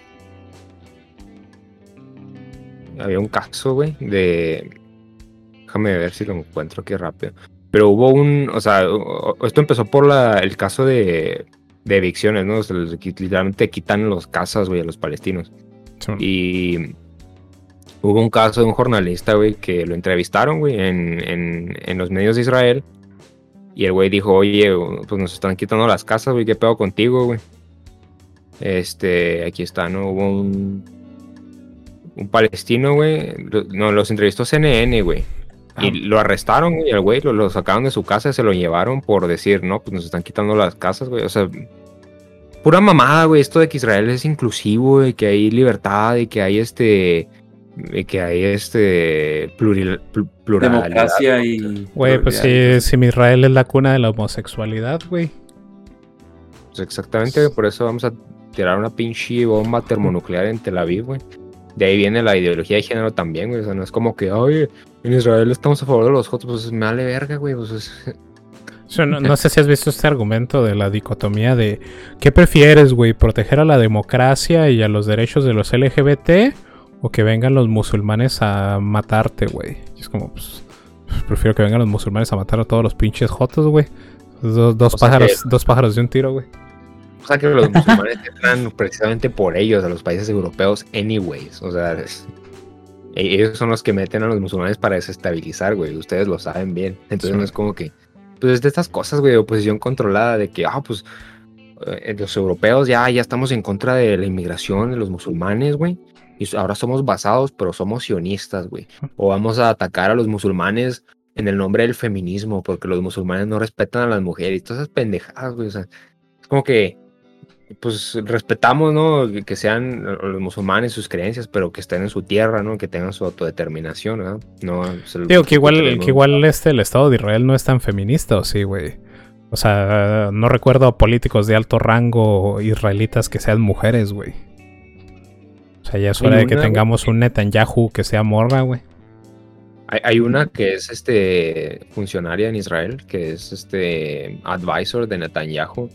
Había un caso, güey, de. Déjame ver si lo encuentro aquí rápido. Pero hubo un. O sea, esto empezó por la, el caso de, de evicciones, ¿no? O sea, literalmente quitan los casas, güey, a los palestinos. Y hubo un caso de un jornalista, güey, que lo entrevistaron, güey, en, en, en los medios de Israel. Y el güey dijo, oye, pues nos están quitando las casas, güey, ¿qué pedo contigo, güey? Este, aquí está, ¿no? Hubo un, un palestino, güey. No, los entrevistó CNN, güey. Y lo arrestaron, güey, al güey, lo, lo sacaron de su casa y se lo llevaron por decir, no, pues nos están quitando las casas, güey. O sea, pura mamada, güey, esto de que Israel es inclusivo y que hay libertad y que hay este... y que hay este pluril, pl- pluralidad. Democracia y. Güey, pues si, si Israel es la cuna de la homosexualidad, güey. Pues exactamente, por eso vamos a tirar una pinche bomba termonuclear en Tel Aviv, güey. De ahí viene la ideología de género también, güey. O sea, no es como que, oye, en Israel estamos a favor de los jotos, pues me vale verga, güey. Pues es- O sea, no, no [laughs] sé si has visto este argumento de la dicotomía de ¿qué prefieres, güey? ¿Proteger a la democracia y a los derechos de los LGBT? ¿O que vengan los musulmanes a matarte, güey? Y es como, pues, prefiero que vengan los musulmanes a matar a todos los pinches jotos, güey. Dos, dos pájaros, que- dos pájaros de un tiro, güey. O sea, que los musulmanes [laughs] entran precisamente por ellos a los países europeos, anyways. O sea, es- e- ellos son los que meten a los musulmanes para desestabilizar, güey. Ustedes lo saben bien. Entonces Sí. no es como que, pues es de estas cosas, güey, de oposición controlada, de que, ah, pues eh, los europeos ya, ya estamos en contra de la inmigración de los musulmanes, güey. Y ahora somos basados, pero somos sionistas, güey. O vamos a atacar a los musulmanes en el nombre del feminismo, porque los musulmanes no respetan a las mujeres. Todas esas pendejadas, güey. O sea, es como que, pues respetamos, ¿no? Que- Que sean los musulmanes sus creencias, pero que estén en su tierra, ¿no? Que tengan su autodeterminación. No, lo- Digo que igual, tenemos- que igual este, el Estado de Israel no es tan feminista, ¿o sí, güey? O sea, no recuerdo a políticos de alto rango israelitas que sean mujeres, güey. O sea, ya es hora de que tengamos un Netanyahu que sea morra, güey. Hay, hay una que es este funcionaria en Israel, que es este advisor de Netanyahu.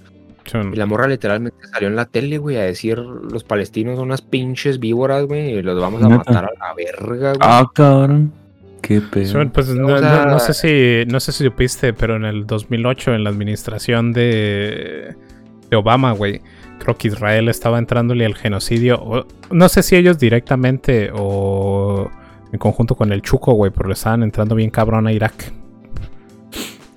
Y la morra literalmente salió en la tele, güey, a decir los palestinos son unas pinches víboras, güey, y los vamos a matar a la verga, güey. Ah, cabrón. Qué pedo. Sí, pues, no, O sea- no- no sé si no sé si supiste, pero en el 2008, en la administración de, de Obama, güey, creo que Israel estaba entrándole al genocidio. o- no sé si ellos directamente o en conjunto con el Chuco, güey, pero le estaban entrando bien cabrón a Irak.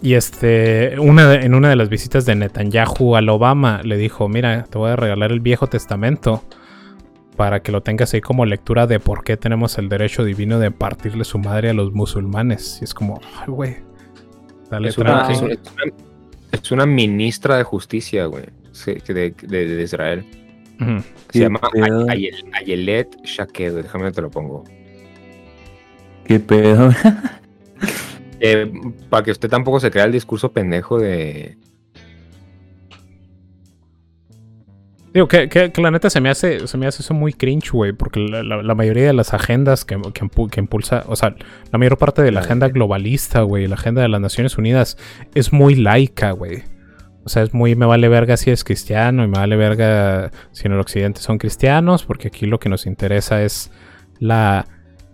Y este, una de- en una de las visitas de Netanyahu al Obama le dijo, mira, te voy a regalar el Viejo Testamento para que lo tengas ahí como lectura de por qué tenemos el derecho divino de partirle su madre a los musulmanes. Y es como, ay, güey. Dale Es una, tranqui. es, una, es una- es una ministra de justicia, güey, de, de- de Israel. Se llama Ayelet Shaked, déjame te lo pongo. Qué pedo. [laughs] Eh, para que usted tampoco se crea el discurso pendejo de... Digo, que, que- que la neta se me hace, se me hace eso muy cringe, güey, porque la, la- la mayoría de las agendas que, que impulsa, o sea, la mayor parte de la agenda globalista, güey, la agenda de las Naciones Unidas es muy laica, güey. O sea, es muy, me vale verga si es cristiano y me vale verga si en el occidente son cristianos, porque aquí lo que nos interesa es la,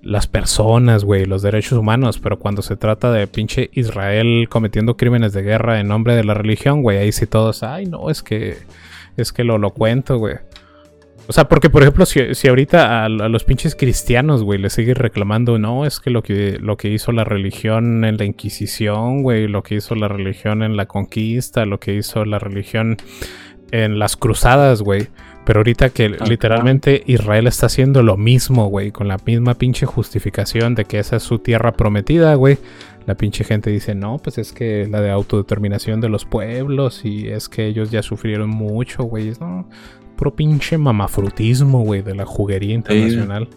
las personas, güey, los derechos humanos, pero cuando se trata de pinche Israel cometiendo crímenes de guerra en nombre de la religión, güey, ahí sí todos, ay, no, es que es que lo, lo cuento, güey. O sea, porque por ejemplo, si, si ahorita a, los pinches cristianos, güey, le sigue reclamando, no, es que lo que lo que hizo la religión en la Inquisición, güey, lo que hizo la religión en la conquista, lo que hizo la religión en las cruzadas, güey. Pero ahorita que literalmente Israel está haciendo lo mismo, güey, con la misma pinche justificación de que esa es su tierra prometida, güey. La pinche gente dice, no, pues es que la de autodeterminación de los pueblos y es que ellos ya sufrieron mucho, güey. No, puro pinche mamafrutismo, güey, de la juguería internacional.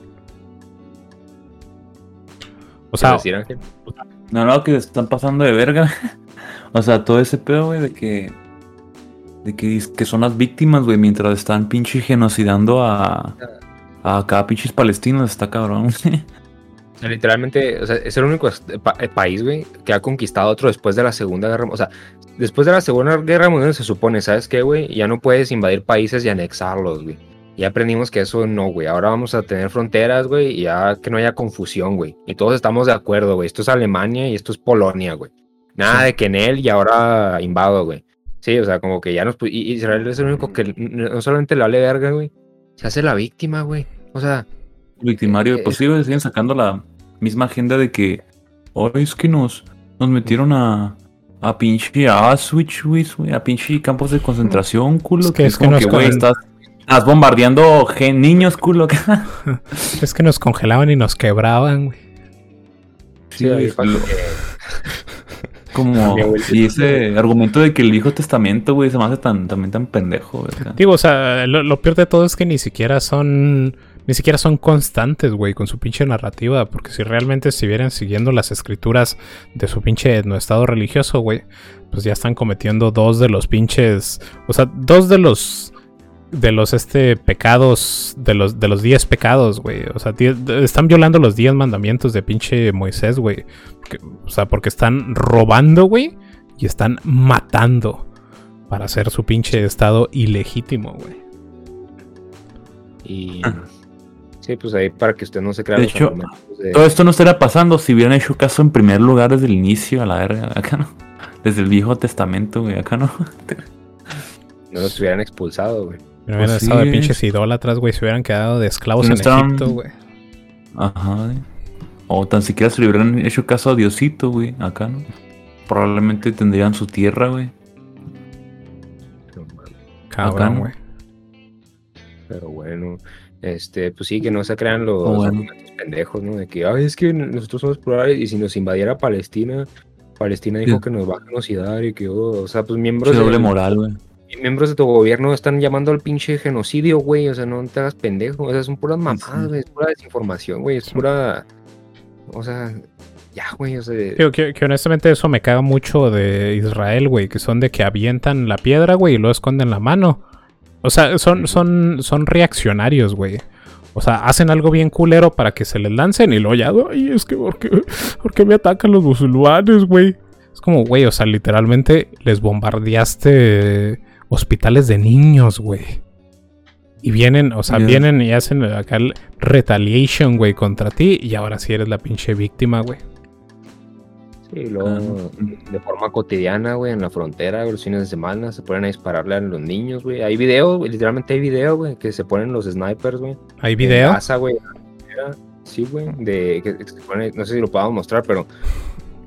O sea, decir? No, no, que están pasando de verga. [laughs] o sea, todo ese pedo, güey, de que. De que, que son las víctimas, güey, mientras están pinche genocidando a. A cada pinches palestinos, está cabrón. güey. Literalmente, o sea, es el único pa- eh, país, güey, que ha conquistado otro después de la Segunda Guerra Mundial. O sea, después de la Segunda Guerra Mundial se supone, ¿sabes qué, güey? Ya no puedes invadir países y anexarlos, güey. Ya aprendimos que eso no, güey. Ahora vamos a tener fronteras, güey, y ya que no haya confusión, güey. Y todos estamos de acuerdo, güey. Esto es Alemania y esto es Polonia, güey. Nada de que en él y ahora invado, güey. Sí, o sea, como que ya nos... Y Israel es el único que n- no solamente le vale verga, güey. Se hace la víctima, güey. O sea... Victimario, Eh, pues sí, güey, siguen sacando la misma agenda de que. Oh, es que nos, nos metieron a. A pinche Auschwitz, güey, a pinche campos de concentración, culo. Es que- que es que como nos que, güey, con- estás, estás bombardeando gen- niños, culo. [laughs] es que nos congelaban y nos quebraban, güey. Sí, güey, ahí falta lo- que- Como, [laughs] y ese argumento de que el Viejo Testamento, güey, se me hace tan, también tan pendejo, acá. Digo, o sea, lo, lo peor de todo es que ni siquiera son. Ni siquiera son constantes, güey, con su pinche narrativa. Porque si realmente estuvieran siguiendo las escrituras de su pinche no estado religioso, güey, pues ya están cometiendo dos de los pinches. O sea, dos de los. De los este pecados. De los, de los diez pecados, güey. O sea, están violando los diez mandamientos de pinche Moisés, güey. O sea, porque están robando, güey. Y están matando. Para hacer su pinche estado ilegítimo, güey. Y... Sí, pues ahí para que usted no se crea De los hecho, de- Todo esto no estaría pasando si hubieran hecho caso en primer lugar desde el inicio, a la verga, acá no. Desde el Viejo Testamento, güey, acá no. no los hubieran expulsado, güey. No hubieran Pues estado de sí. pinches idólatras, güey. Se hubieran quedado de esclavos No en estaban- Egipto, güey. Ajá. O tan siquiera se le hubieran hecho caso a Diosito, güey, acá no. Probablemente tendrían su tierra, güey. Cabrón, ¿no? güey. Pero bueno, este, pues sí, que no se crean los Oh, bueno. pendejos, ¿no? De que, ay, es que nosotros somos plurales y si nos invadiera Palestina, Palestina dijo Sí. que nos va a genocidar y que, oh, o sea, pues miembros, Ese doble moral, güey. Miembros de tu gobierno están llamando al pinche genocidio, güey, o sea, no te hagas pendejo, o sea, son puras mamadas, sí. güey, es pura desinformación, güey, es pura, o sea, ya, güey, o sea, Digo, que, que honestamente eso me caga mucho de Israel, güey. Que son de que avientan la piedra, güey, y luego esconden la mano. O sea, son, son, son reaccionarios, güey. O sea, hacen algo bien culero para que se les lancen y luego ya, ay, es que ¿por qué, por qué me atacan los musulmanes, güey? Es como, güey, o sea, literalmente les bombardeaste hospitales de niños, güey. Y vienen, o sea, vienen y hacen acá el retaliation, güey, contra ti. Y ahora sí eres la pinche víctima, güey. Sí, y luego de forma cotidiana, güey, en la frontera, güey, los fines de semana, se ponen a dispararle a los niños, güey. Hay video, güey, literalmente hay video, güey, que se ponen los snipers, güey. ¿Hay video? casa, güey. en la frontera. Sí, güey, de que, no sé si lo podamos mostrar, pero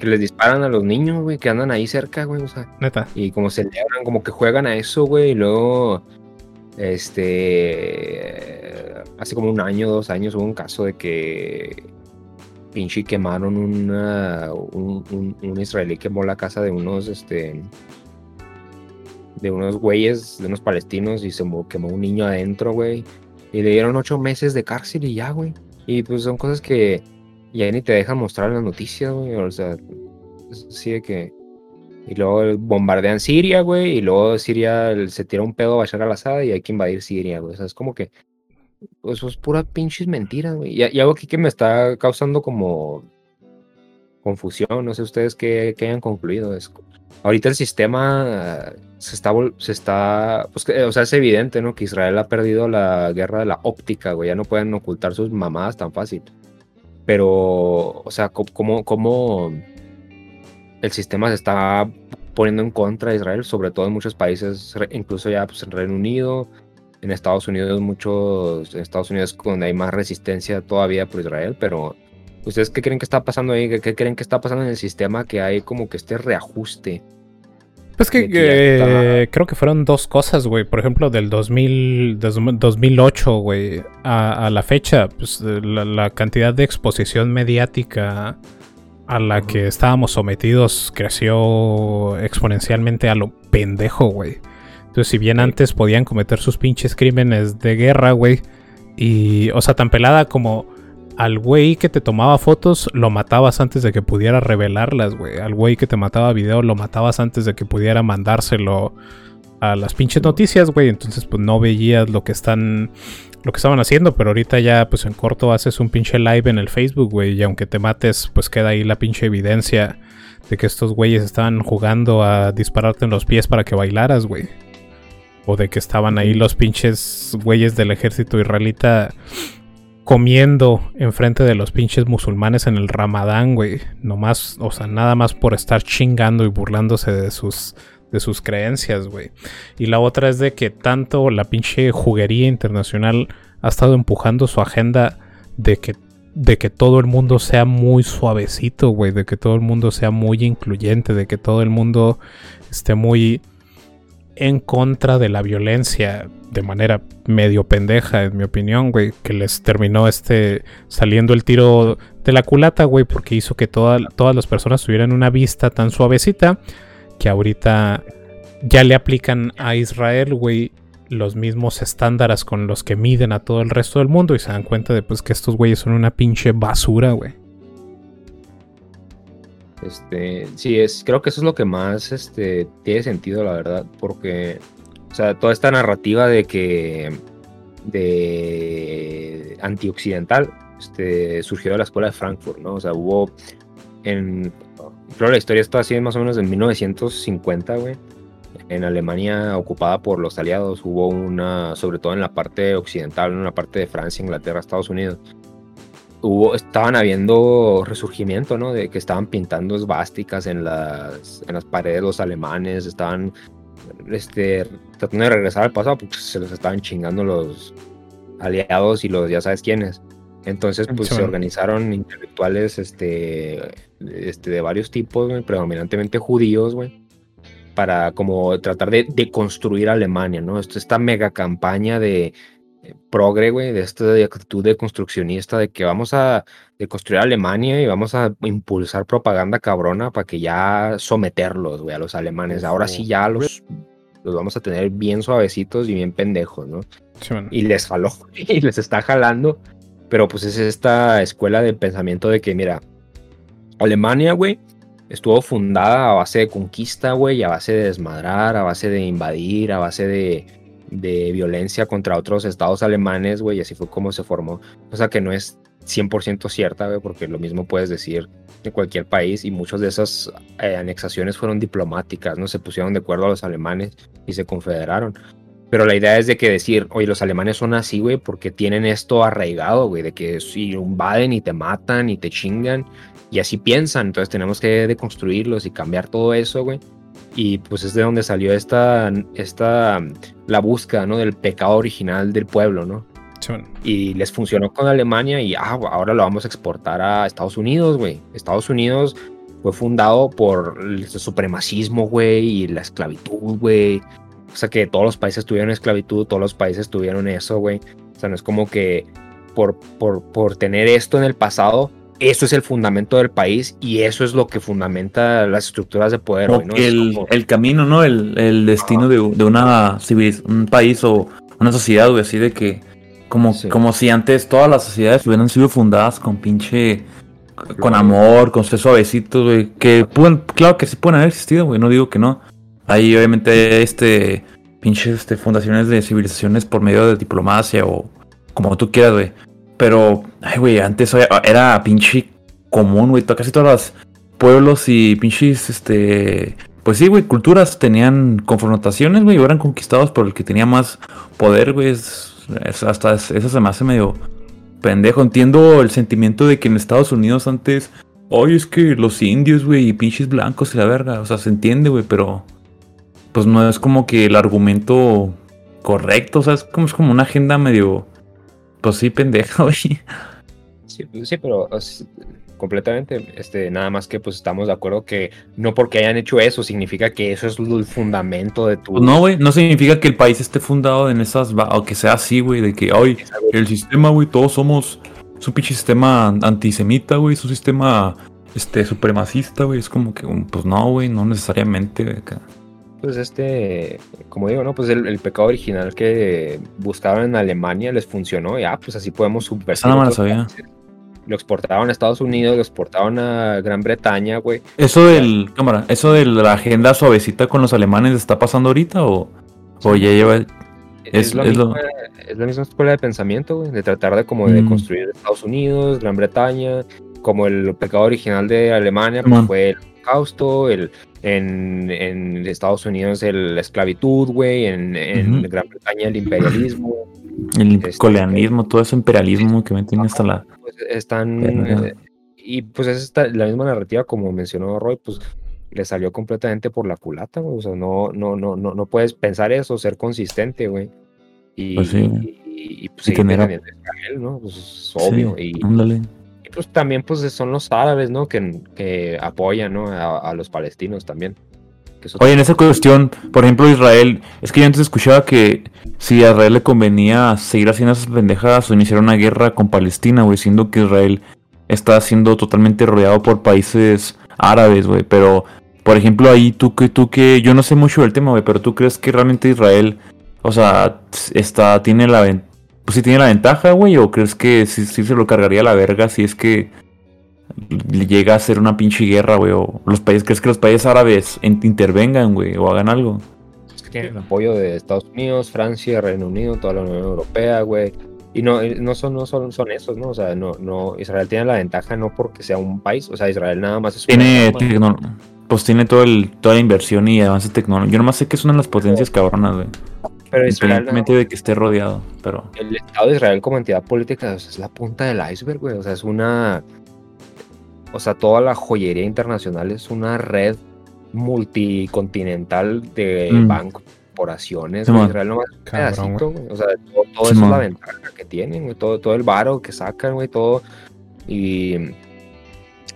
que les disparan a los niños, güey, que andan ahí cerca, güey, o sea, Neta. y como celebran, como que juegan a eso, güey, y luego, este, hace como un año, dos años hubo un caso de que pinche quemaron una, un, un, un israelí quemó la casa de unos, este, de unos güeyes, de unos palestinos y se quemó un niño adentro, güey, y le dieron ocho meses de cárcel y ya, güey, y pues son cosas que ya ni te dejan mostrar en las noticias, güey, o sea, así de que... Y luego bombardean Siria, güey, y luego Siria se tira un pedo a Bashar al-Assad y hay que invadir Siria, güey. O sea, es como que. Pues, eso es pura pinches mentiras, güey. Y, algo aquí que me está causando como. confusión, no sé ustedes qué, qué hayan concluido. Es, ahorita el sistema se está. Se está pues, o sea, es evidente, ¿no? Que Israel ha perdido la guerra de la óptica, güey. Ya no pueden ocultar sus mamadas tan fácil. Pero, o sea, ¿cómo, cómo el sistema se está poniendo en contra de Israel, sobre todo en muchos países, incluso ya pues, en Reino Unido, en Estados Unidos, muchos, en Estados Unidos donde hay más resistencia todavía por Israel, pero ¿ustedes qué creen que está pasando ahí? ¿Qué, qué creen que está pasando en el sistema? Que hay como que este reajuste. Pues que eh, creo que fueron dos cosas, güey. Por ejemplo, del 2000, des- 2008, güey, a, a la fecha, pues eh, la, la cantidad de exposición mediática a la que estábamos sometidos creció exponencialmente a lo pendejo, güey. Entonces, si bien antes podían cometer sus pinches crímenes de guerra, güey, y, o sea, tan pelada como al güey que te tomaba fotos lo matabas antes de que pudiera revelarlas, güey. Al güey que te mataba video lo matabas antes de que pudiera mandárselo a las pinches noticias, güey. Entonces, pues no veías lo que están lo que estaban haciendo, pero ahorita ya pues en corto haces un pinche live en el Facebook, güey, y aunque te mates, pues queda ahí la pinche evidencia de que estos güeyes estaban jugando a dispararte en los pies para que bailaras, güey. O de que estaban ahí los pinches güeyes del ejército israelita comiendo enfrente de los pinches musulmanes en el Ramadán, güey. Nomás, o sea, nada más por estar chingando y burlándose de sus de sus creencias, güey. Y la otra es de que tanto la pinche juguería internacional ha estado empujando su agenda de que de que todo el mundo sea muy suavecito, güey, de que todo el mundo sea muy incluyente, de que todo el mundo esté muy en contra de la violencia de manera medio pendeja, en mi opinión, güey, que les terminó este saliendo el tiro de la culata, güey, porque hizo que toda- todas las personas tuvieran una vista tan suavecita que ahorita ya le aplican a Israel, güey, los mismos estándares con los que miden a todo el resto del mundo y se dan cuenta de pues que estos güeyes son una pinche basura, güey. Este, sí, es, creo que eso es lo que más este, tiene sentido, la verdad, porque, o sea, toda esta narrativa de que, de antioccidental, este, surgió de la escuela de Frankfurt, ¿no? O sea, hubo, en, creo la historia está así más o menos en 1950, güey, en Alemania ocupada por los aliados, hubo una, sobre todo en la parte occidental, en la parte de Francia, Inglaterra, Estados Unidos, hubo, estaban habiendo resurgimiento, ¿no? De que estaban pintando esvásticas en las, en las paredes los alemanes, estaban este, tratando de regresar al pasado porque se los estaban chingando los aliados y los ya sabes quiénes. Entonces, pues Sí, se organizaron intelectuales este, este, de varios tipos, güey, predominantemente judíos, güey, para como tratar de, de construir Alemania, ¿no? Esto, esta mega campaña de progre, güey, de esta actitud de construccionista, de que vamos a de construir Alemania y vamos a impulsar propaganda cabrona para que ya someterlos, güey, a los alemanes. Ahora sí ya los, los vamos a tener bien suavecitos y bien pendejos, ¿no? Sí, bueno. y les jaló [laughs] y les está jalando. Pero pues es esta escuela de pensamiento de que, mira, Alemania, güey, estuvo fundada a base de conquista, güey, a base de desmadrar, a base de invadir, a base de, de violencia contra otros estados alemanes, güey, y así fue como se formó. O sea que no es 100% cierta, güey, porque lo mismo puedes decir de cualquier país y muchas de esas eh, anexaciones fueron diplomáticas, ¿no? Se pusieron de acuerdo a los alemanes y se confederaron. Pero la idea es de que decir, oye, los alemanes son así, güey, porque tienen esto arraigado, güey, de que si invaden y te matan y te chingan y así piensan, entonces tenemos que deconstruirlos y cambiar todo eso, güey. Y pues es de donde salió esta, esta, la búsqueda, ¿no? Del pecado original del pueblo, ¿no? Y les funcionó con Alemania y ah, ahora lo vamos a exportar a Estados Unidos, güey. Estados Unidos fue fundado por el supremacismo, güey, y la esclavitud, güey. O sea que todos los países tuvieron esclavitud, todos los países tuvieron eso, güey. O sea, no es como que por, por, por tener esto en el pasado, eso es el fundamento del país y eso es lo que fundamenta las estructuras de poder. Es el, como- el camino, ¿no? El, el destino de, de una civiliz- un país o una sociedad, güey, así de que como, Sí. como si antes todas las sociedades hubieran sido fundadas con pinche con amor, con ser suavecitos, güey, que pueden, claro que sí pueden haber existido, güey, no digo que no. Hay obviamente este pinches este, fundaciones de civilizaciones por medio de diplomacia o como tú quieras, güey. Pero, ay, güey, antes era- pinche común, güey. Casi todos los pueblos y pinches, este. Pues sí, güey, culturas tenían confrontaciones, güey, o eran conquistados por el que tenía más poder, güey. Hasta es- eso se me hace medio pendejo. Entiendo el sentimiento de que en Estados Unidos antes. Oye, es que los indios, güey, y pinches blancos y la verga. O sea, se entiende, güey, pero. Pues no es como que el argumento correcto. O sea, es como, es como una agenda medio. Pues sí, pendeja, [laughs] güey. Sí, sí, pero es- completamente, este, nada más que pues estamos de acuerdo que no porque hayan hecho eso significa que eso es el fundamento de tu... Pues no, güey, no significa que el país esté fundado en esas, o que sea así, güey, de que, hoy el sistema, güey, todos somos, es un pinche sistema antisemita, güey, es un sistema, este, supremacista, güey, es como que, pues no, güey, no necesariamente, güey, acá. Pues este, como digo, ¿no? Pues el, el pecado original que buscaban en Alemania les funcionó y ah, pues así podemos subvertir. No otros sabía. Lo exportaban a Estados Unidos, lo exportaban a Gran Bretaña, güey. Eso del, cámara, eso de la agenda suavecita con los alemanes está pasando ahorita o, o ya lleva, Es, Es- la es lo- misma, es la misma escuela de pensamiento, güey, de tratar de como de Mm. construir Estados Unidos, Gran Bretaña, como el pecado original de Alemania, pues fue el holocausto, el, en, en Estados Unidos el, la esclavitud, güey, en. Gran Bretaña el imperialismo, [clears throat] el Este, colonialismo, todo ese imperialismo que me tiene hasta la... pues están... Eh, y pues es esta- la misma narrativa, como mencionó Roy, pues le salió completamente por la culata, güey. O sea, no, no, no, no, no puedes pensar eso, ser consistente, güey. Y, Pues sí. y, y, pues Y tener a- Israel, ¿no? Pues es obvio. Sí, y, ándale. Pues también pues son los árabes, ¿no? Que, que apoyan, ¿no? A, los palestinos también. Oye, en esa cuestión, por ejemplo, Israel, es que yo antes escuchaba que si a Israel le convenía seguir haciendo esas pendejadas o iniciar una guerra con Palestina, güey, siendo que Israel está siendo totalmente rodeado por países árabes, güey, pero, por ejemplo, ahí tú que, tú que, yo no sé mucho del tema, güey, pero tú crees que realmente Israel, o sea, está, tiene la, pues sí tiene la ventaja, güey, o crees que sí, sí se lo cargaría a la verga si es que le llega a ser una pinche guerra, güey, o los países, ¿crees que los países árabes in- intervengan, güey, o hagan algo? es que tienen apoyo de Estados Unidos, Francia, Reino Unido, toda la Unión Europea, güey. Y no, no son, no son, son esos, ¿no? O sea, no, no, Israel tiene la ventaja no porque sea un país, o sea, Israel nada más es Tiene tecno- pues tiene todo el, toda la inversión y avance tecnológico. Yo nomás sé que es una de las potencias cabronas, güey. Pero Israel, Independientemente de que esté rodeado, pero. el Estado de Israel como entidad política o sea, es la punta del iceberg, güey. O sea, es una. O sea, toda la joyería internacional es una red multicontinental de Mm. bancos, corporaciones. Güey. Israel no un Cabrón, pedacito, güey. O sea, todo, todo eso es la ventaja que tienen, güey. Todo, todo el varo que sacan, güey. Todo. Y.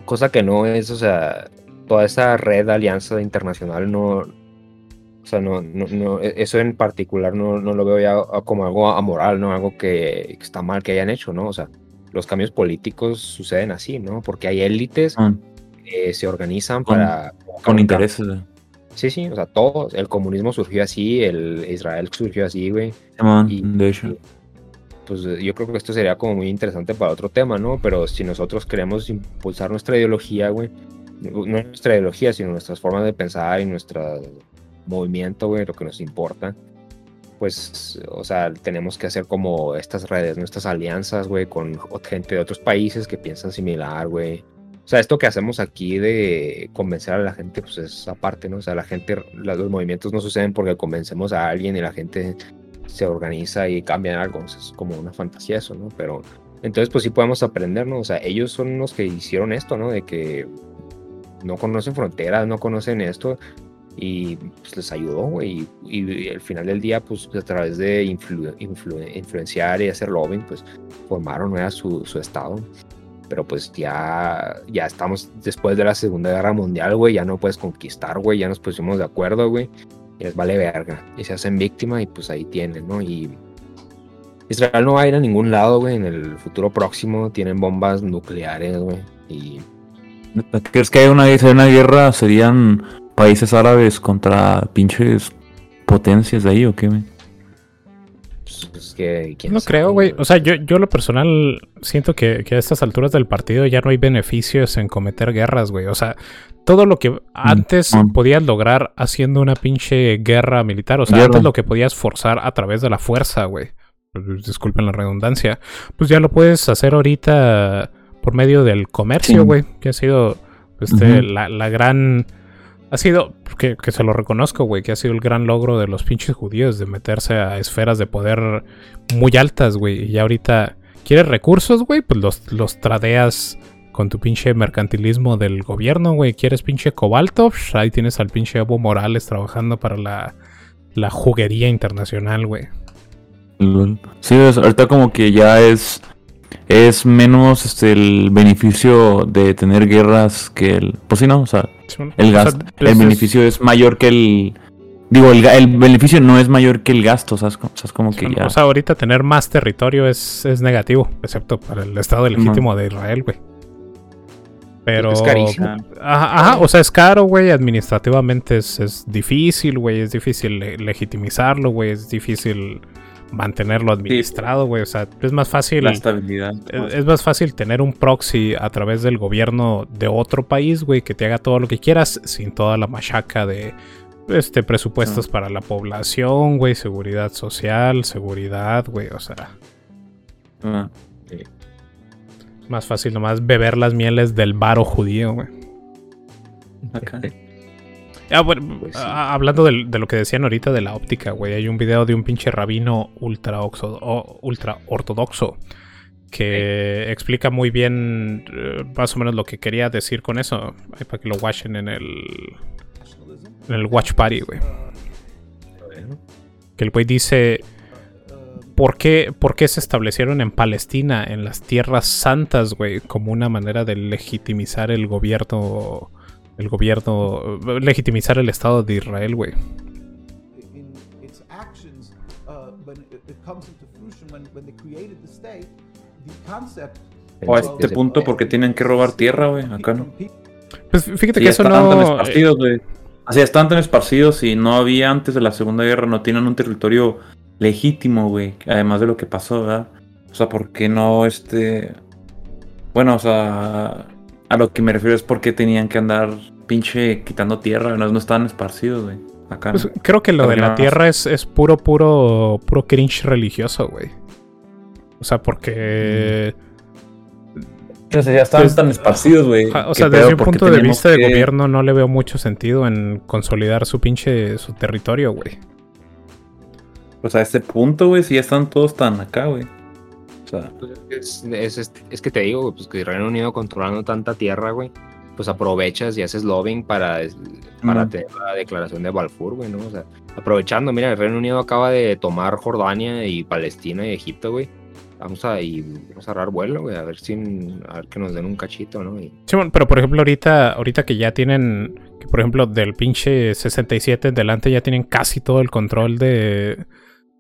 Cosa que no es, o sea, toda esa red de alianza internacional no. O sea, no, no, no, e- eso en particular no, no lo veo ya como algo amoral, ¿no? Algo que, está mal que hayan hecho, ¿no? O sea, los cambios políticos suceden así, ¿no? Porque hay élites ah, que se organizan Con- para... con intereses. Sí, sí, o sea, todos. El comunismo surgió así, el Israel surgió así, güey. De hecho. Pues yo creo que esto sería como muy interesante para otro tema, ¿no? Pero si nosotros queremos impulsar nuestra ideología, güey, no nuestra ideología, sino nuestras formas de pensar y nuestro movimiento, güey, lo que nos importa, pues, o sea, tenemos que hacer como estas redes, nuestras alianzas, güey, con gente de otros países que piensan similar, güey. O sea, esto que hacemos aquí de convencer a la gente, pues es aparte, ¿no? O sea, la gente, los movimientos no suceden porque convencemos a alguien y la gente se organiza y cambia algo. O sea, es como una fantasía eso, ¿no? Pero entonces, pues sí podemos aprender, ¿no? O sea, ellos son los que hicieron esto, ¿no? De que no conocen fronteras, no conocen esto y pues les ayudó, güey. Y, y al final del día, pues a través de influ- influ- influenciar y hacer lobbying, pues formaron su, su estado. Pero pues ya, ya estamos después de la Segunda Guerra Mundial, güey. Ya no puedes conquistar, güey. Ya nos pusimos de acuerdo, güey. Y les vale verga. Y se hacen víctima y pues ahí tienen, ¿no? Y Israel no va a ir a ningún lado, güey. En el futuro próximo tienen bombas nucleares, güey. Y ¿Crees que hay una, una guerra? ¿Serían países árabes contra pinches potencias de ahí o qué, pues, es que... ¿quién No sabe, creo, güey. O sea, yo, yo lo personal siento que, que a estas alturas del partido ya no hay beneficios en cometer guerras, güey. O sea, todo lo que antes mm. podías lograr haciendo una pinche guerra militar, o sea, Guerra. antes lo que podías forzar a través de la fuerza, güey. Disculpen la redundancia. Pues ya lo puedes hacer ahorita por medio del comercio, Sí. güey. Que ha sido este, la gran... Ha sido, que, que se lo reconozco, güey, que ha sido el gran logro de los pinches judíos de meterse a esferas de poder muy altas, güey. Y ahorita, ¿quieres recursos, güey? Pues los, los tradeas con tu pinche mercantilismo del gobierno, güey. ¿Quieres pinche cobalto? Ahí tienes al pinche Evo Morales trabajando para la, la juguería internacional, güey. Sí, ahorita como que ya es es menos este el beneficio de tener guerras que el pues sí no, o sea, el gasto, el beneficio es mayor que el digo, el, ga- el beneficio no es mayor que el gasto, o sea, es, co- o sea, es como que ya O sea, ahorita tener más territorio es, es negativo, excepto para el Estado legítimo de Israel, güey. Pero. Es carísimo. Ajá, ajá, o sea, es caro, güey. Administrativamente es, es difícil, güey. Es difícil le- legitimizarlo, güey. Es difícil mantenerlo administrado, güey. O sea, es más fácil. la estabilidad. Es, es más fácil tener un proxy a través del gobierno de otro país, güey, que te haga todo lo que quieras sin toda la machaca de este presupuestos para la población, güey, seguridad social, seguridad, güey, o sea, Ah, más fácil nomás beber las mieles del varo judío, güey. acá. [laughs] Ah, bueno, Pues sí. ah, hablando de, lo que decían ahorita de la óptica, güey, hay un video de un pinche rabino ultra, oxo- o- ultra ortodoxo que explica muy bien eh, más o menos lo que quería decir con eso. Ahí para que lo watchen en el, en el Watch Party, güey. Que el güey dice, ¿por qué, ¿por qué se establecieron en Palestina, en las tierras santas, güey, como una manera de legitimizar el gobierno, el gobierno, legitimizar el Estado de Israel, güey? uh, O a Ese- este punto porque tienen que robar tierra, güey, acá no. Pues fíjate Sí, que eso estaban tan no... eh, esparcidos, güey. Así están tan esparcidos y no había antes de la Segunda Guerra, no tienen un territorio legítimo, güey. Además de lo que pasó, ¿verdad? O sea, ¿por qué no este... Bueno, o sea, a lo que me refiero es porque tenían que andar pinche quitando tierra, no, no estaban esparcidos, güey. Acá. Pues creo que lo de la tierra es, es puro, puro, puro cringe religioso, güey. O sea, porque... O sea, ya estaban Pues, tan esparcidos, güey. O ¿Qué sea, desde un ¿Por qué punto de vista de gobierno no le veo mucho sentido en consolidar su pinche su territorio, güey. O sea, a este punto, güey, si ya están todos tan acá, güey. O sea, Pues es, es- es- es que te digo, pues que Reino Unido controlando tanta tierra, güey, pues aprovechas y haces lobbying para, para Mm. tener la declaración de Balfour, güey, ¿no? O sea, aprovechando, mira, el Reino Unido acaba de tomar Jordania y Palestina y Egipto, güey. Vamos a, y vamos a agarrar vuelo, güey, a ver si, a ver que nos den un cachito, ¿no? Y, Sí, bueno, pero por ejemplo, ahorita, ahorita que ya tienen, que por ejemplo, del pinche 67 en delante ya tienen casi todo el control de,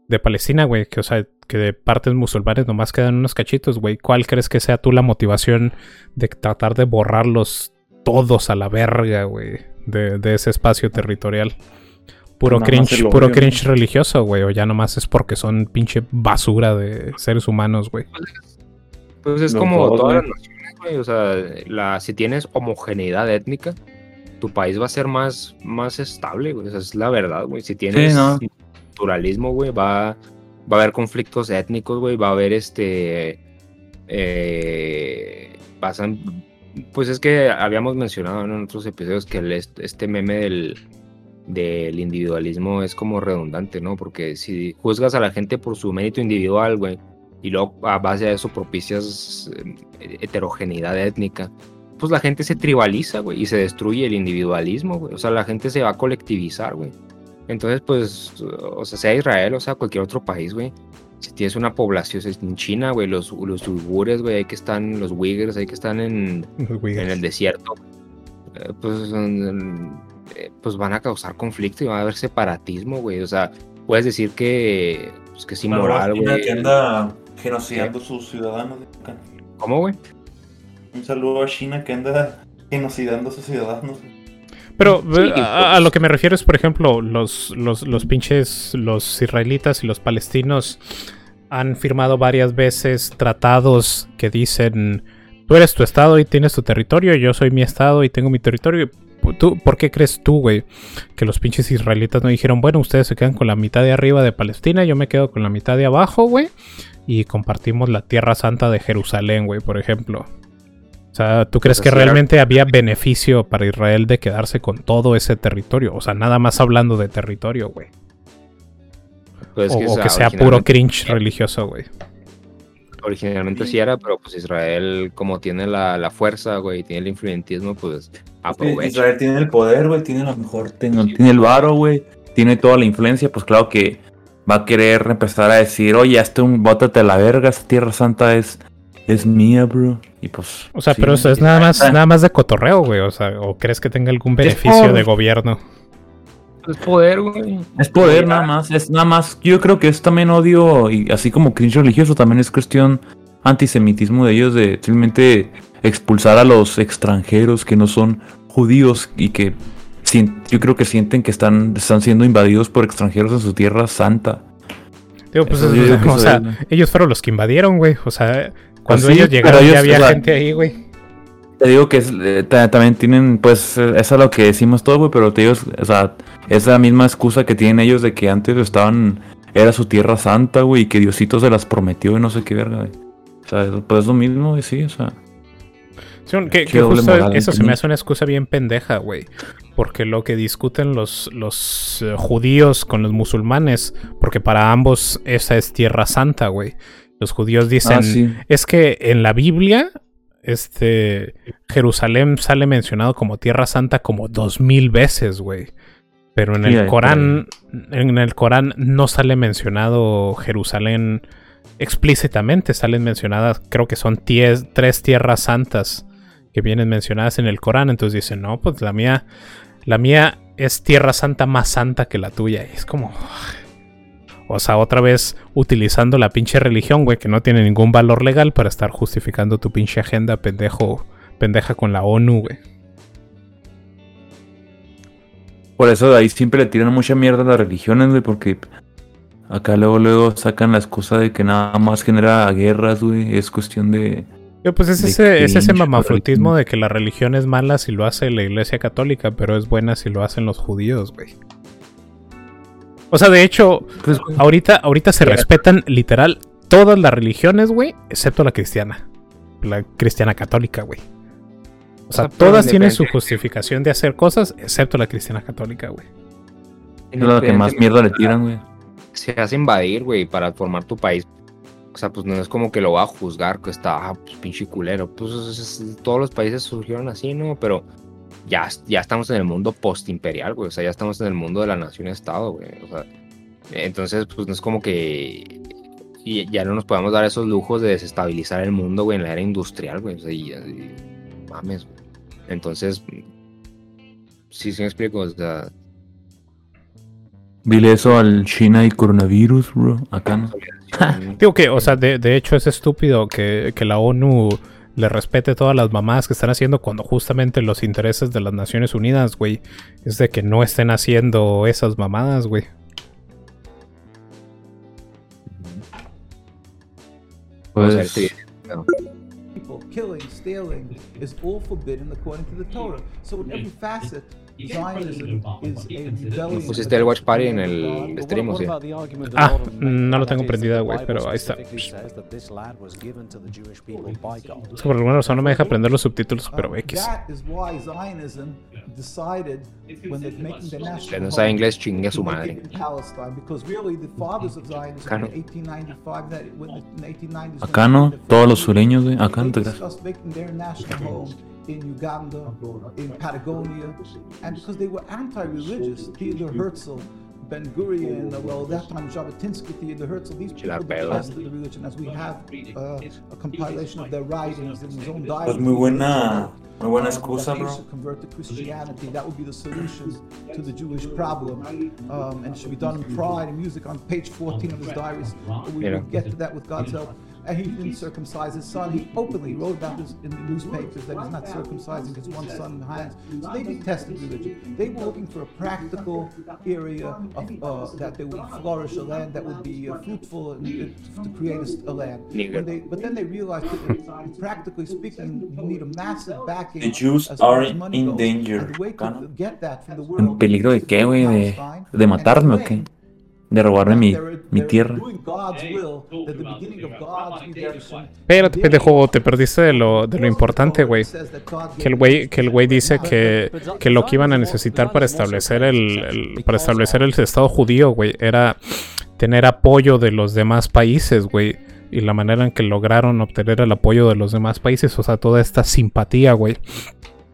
de Palestina, güey. Que, o sea, que de partes musulmanes nomás quedan unos cachitos, güey. ¿Cuál crees que sea tú la motivación de tratar de borrarlos todos a la verga, güey? De, de ese espacio territorial. Puro Nada cringe, puro cringe religioso, güey. O ya nomás es porque son pinche basura de seres humanos, güey. pues es No, como todas las naciones, güey, o sea, la, si tienes homogeneidad étnica, tu país va a ser más, más estable, güey, esa es la verdad, güey. Si tienes no. multiculturalismo, güey, va, va a haber conflictos étnicos, güey, va a haber este... Eh, pasan, pues es que habíamos mencionado en otros episodios que el- est- este meme del, del individualismo es como redundante, ¿no? Porque si juzgas a la gente por su mérito individual, güey, y luego a base de eso propicias eh, heterogeneidad étnica, pues la gente se tribaliza, güey, y se destruye el individualismo, güey. O sea, la gente se va a colectivizar, güey. Entonces, pues, o sea, sea Israel, o sea, cualquier otro país, güey. Si tienes una población, si en China, güey, los, los uigures, güey, ahí que están, los uigures, ahí que están en, [laughs] en el desierto, eh, pues, eh, pues van a causar conflicto y va a haber separatismo, güey. O sea, puedes decir que, pues, que es inmoral, China güey. que anda genocidando a sus ciudadanos. ¿Cómo, güey? Un saludo a China que anda genocidando a sus ciudadanos. Pero Sí, a, a lo que me refiero es, por ejemplo, los, los, los pinches, los israelitas y los palestinos han firmado varias veces tratados que dicen, tú eres tu estado y tienes tu territorio, yo soy mi estado y tengo mi territorio. ¿Tú, ¿Por qué crees tú, güey, que los pinches israelitas no dijeron, bueno, ustedes se quedan con la mitad de arriba de Palestina, yo me quedo con la mitad de abajo, güey, y compartimos la tierra santa de Jerusalén, güey, por ejemplo? O sea, ¿tú crees que realmente había beneficio para Israel de quedarse con todo ese territorio? O sea, nada más hablando de territorio, güey. Pues, O, es o sea, que sea puro cringe religioso, güey. Originalmente sí era, pero pues Israel, como tiene la, la fuerza, güey, y tiene el influyentismo, pues aprovecha. Israel tiene el poder, güey, tiene la mejor, tiene, tiene el varo, güey, tiene toda la influencia, pues claro que va a querer empezar a decir, oye, este un bótate a la verga, esta tierra santa es, es mía, bro. Y pues. O sea, sí, pero eso es nada más, ah, nada más de cotorreo, güey. O sea, ¿o crees que tenga algún beneficio por- de gobierno? Es poder, güey. Es poder nada más, es nada más. Yo creo que es también odio, y así como cringe religioso, también es cuestión antisemitismo de ellos, de simplemente expulsar a los extranjeros que no son judíos y que yo creo que sienten que están, están siendo invadidos por extranjeros en su tierra santa. Digo, pues, Eso yo o sea, ellos fueron los que invadieron, güey. O sea, cuando sí, ellos llegaron ellos, ya había o sea, gente ahí, güey. Te digo que es, eh, ta- también tienen, pues, eso es lo que decimos todo, güey, pero te digo, o sea, es la misma excusa que tienen ellos de que antes estaban, era su tierra santa, güey, y que Diosito se las prometió y no sé qué verga, güey. O sea, pues es lo mismo, güey, sí, o sea. Sí, que, que justo moral, eso se me hace una excusa bien pendeja, güey. Porque lo que discuten los, los eh, judíos con los musulmanes, porque para ambos esa es tierra santa, güey. Los judíos dicen, Ah, sí. es que en la Biblia, este, Jerusalén sale mencionado como tierra santa como dos mil veces, güey. Pero en Sí, el Corán, en el Corán no sale mencionado Jerusalén explícitamente, salen mencionadas, creo que son tres tierras santas que vienen mencionadas en el Corán, entonces dicen, no, pues la mía, la mía es tierra santa más santa que la tuya, y es como... O sea, otra vez utilizando la pinche religión, güey, que no tiene ningún valor legal para estar justificando tu pinche agenda pendejo, pendeja con la ONU, güey. Por eso de ahí siempre le tiran mucha mierda a las religiones, güey, porque acá luego, luego sacan la excusa de que nada más genera guerras, güey, es cuestión de... Yo, pues es ese, es ese mamafrutismo de que la religión es mala si lo hace la iglesia católica, pero es buena si lo hacen los judíos, güey. O sea, de hecho, Pues, ahorita, ahorita se respetan literal todas las religiones, güey, excepto la cristiana. La cristiana católica, güey. O sea, O sea, pero todas tienen su justificación de hacer cosas, excepto la cristiana católica, güey. es lo que más mierda le tiran, güey. Se hace invadir, güey, para formar tu país. O sea, pues no es como que lo va a juzgar, que está, ah, pues pinche culero. Pues es- es- todos los países surgieron así, ¿no? Pero ya, ya estamos en el mundo post-imperial, güey. O sea, ya estamos en el mundo de la nación-estado, güey. O sea, entonces, pues no es como que y ya no nos podemos dar esos lujos de desestabilizar el mundo, güey, en la era industrial, güey. O sea, y, y- mames, güey. Entonces, sí, sí me explico. O sea, Dile eso al China y coronavirus, bro. Acá no. [laughs] Digo que, o sea, de, de hecho es estúpido que, que la ONU le respete todas las mamadas que están haciendo cuando justamente los intereses de las Naciones Unidas, güey, es de que no estén haciendo esas mamadas, güey. Pues, killing, stealing is all forbidden according to the Torah. So in every facet Zionism is a rebellion Pusiste el watch party en el stream, ¿o sí? Ah, no lo tengo prendido, güey, pero ahí está. Es que por alguna razón no me deja prender los subtítulos, pero X. That is why Zionism decided when they're making the national Que no sabe inglés, chingue a su madre. it in Palestine, because really the fathers of Zionism Claro. in 1895, that when the, in the 1890s, when Acá no, todos los sureños, güey. Acá no te creas. Discussed making their national home in Uganda, in Patagonia, and because they were anti-religious, Theodor Herzl, Ben Gurion, uh, well, that time Jabotinsky, Theodore Herzl, these people Chilar detested the religion, as we have uh, a compilation of their writings in his own diary. Pues muy buena, muy buena excusa, that bro. should convert to Christianity. That would be the solution to the Jewish problem. Um, and it should be done in pride and music on page 14 of his diaries. We will get to that with God's help. And he didn't circumcise his son. He openly wrote about this in the newspapers that he's not circumcising his one son in the hands. So they detested religion. They were looking for a practical area of, uh, that they would flourish, a land that would be uh, fruitful and, uh, to create a, s- a land. When they, but then they realized that uh, practically speaking, you need a massive backing. The Jews as far are as money in goes. danger, And the way to get that from the ¿En peligro de is qué, to güey? ¿De, de matarme o qué? ¿De robarme mi, mi tierra? redemption Espérate, pendejo, te perdiste de lo, de lo importante, güey. Que el güey, que el güey dice que, que lo que iban a necesitar para establecer el, el- para establecer el estado judío, güey, era tener apoyo de los demás países, güey. Y la manera en que lograron obtener el apoyo de los demás países, o sea, toda esta simpatía, güey,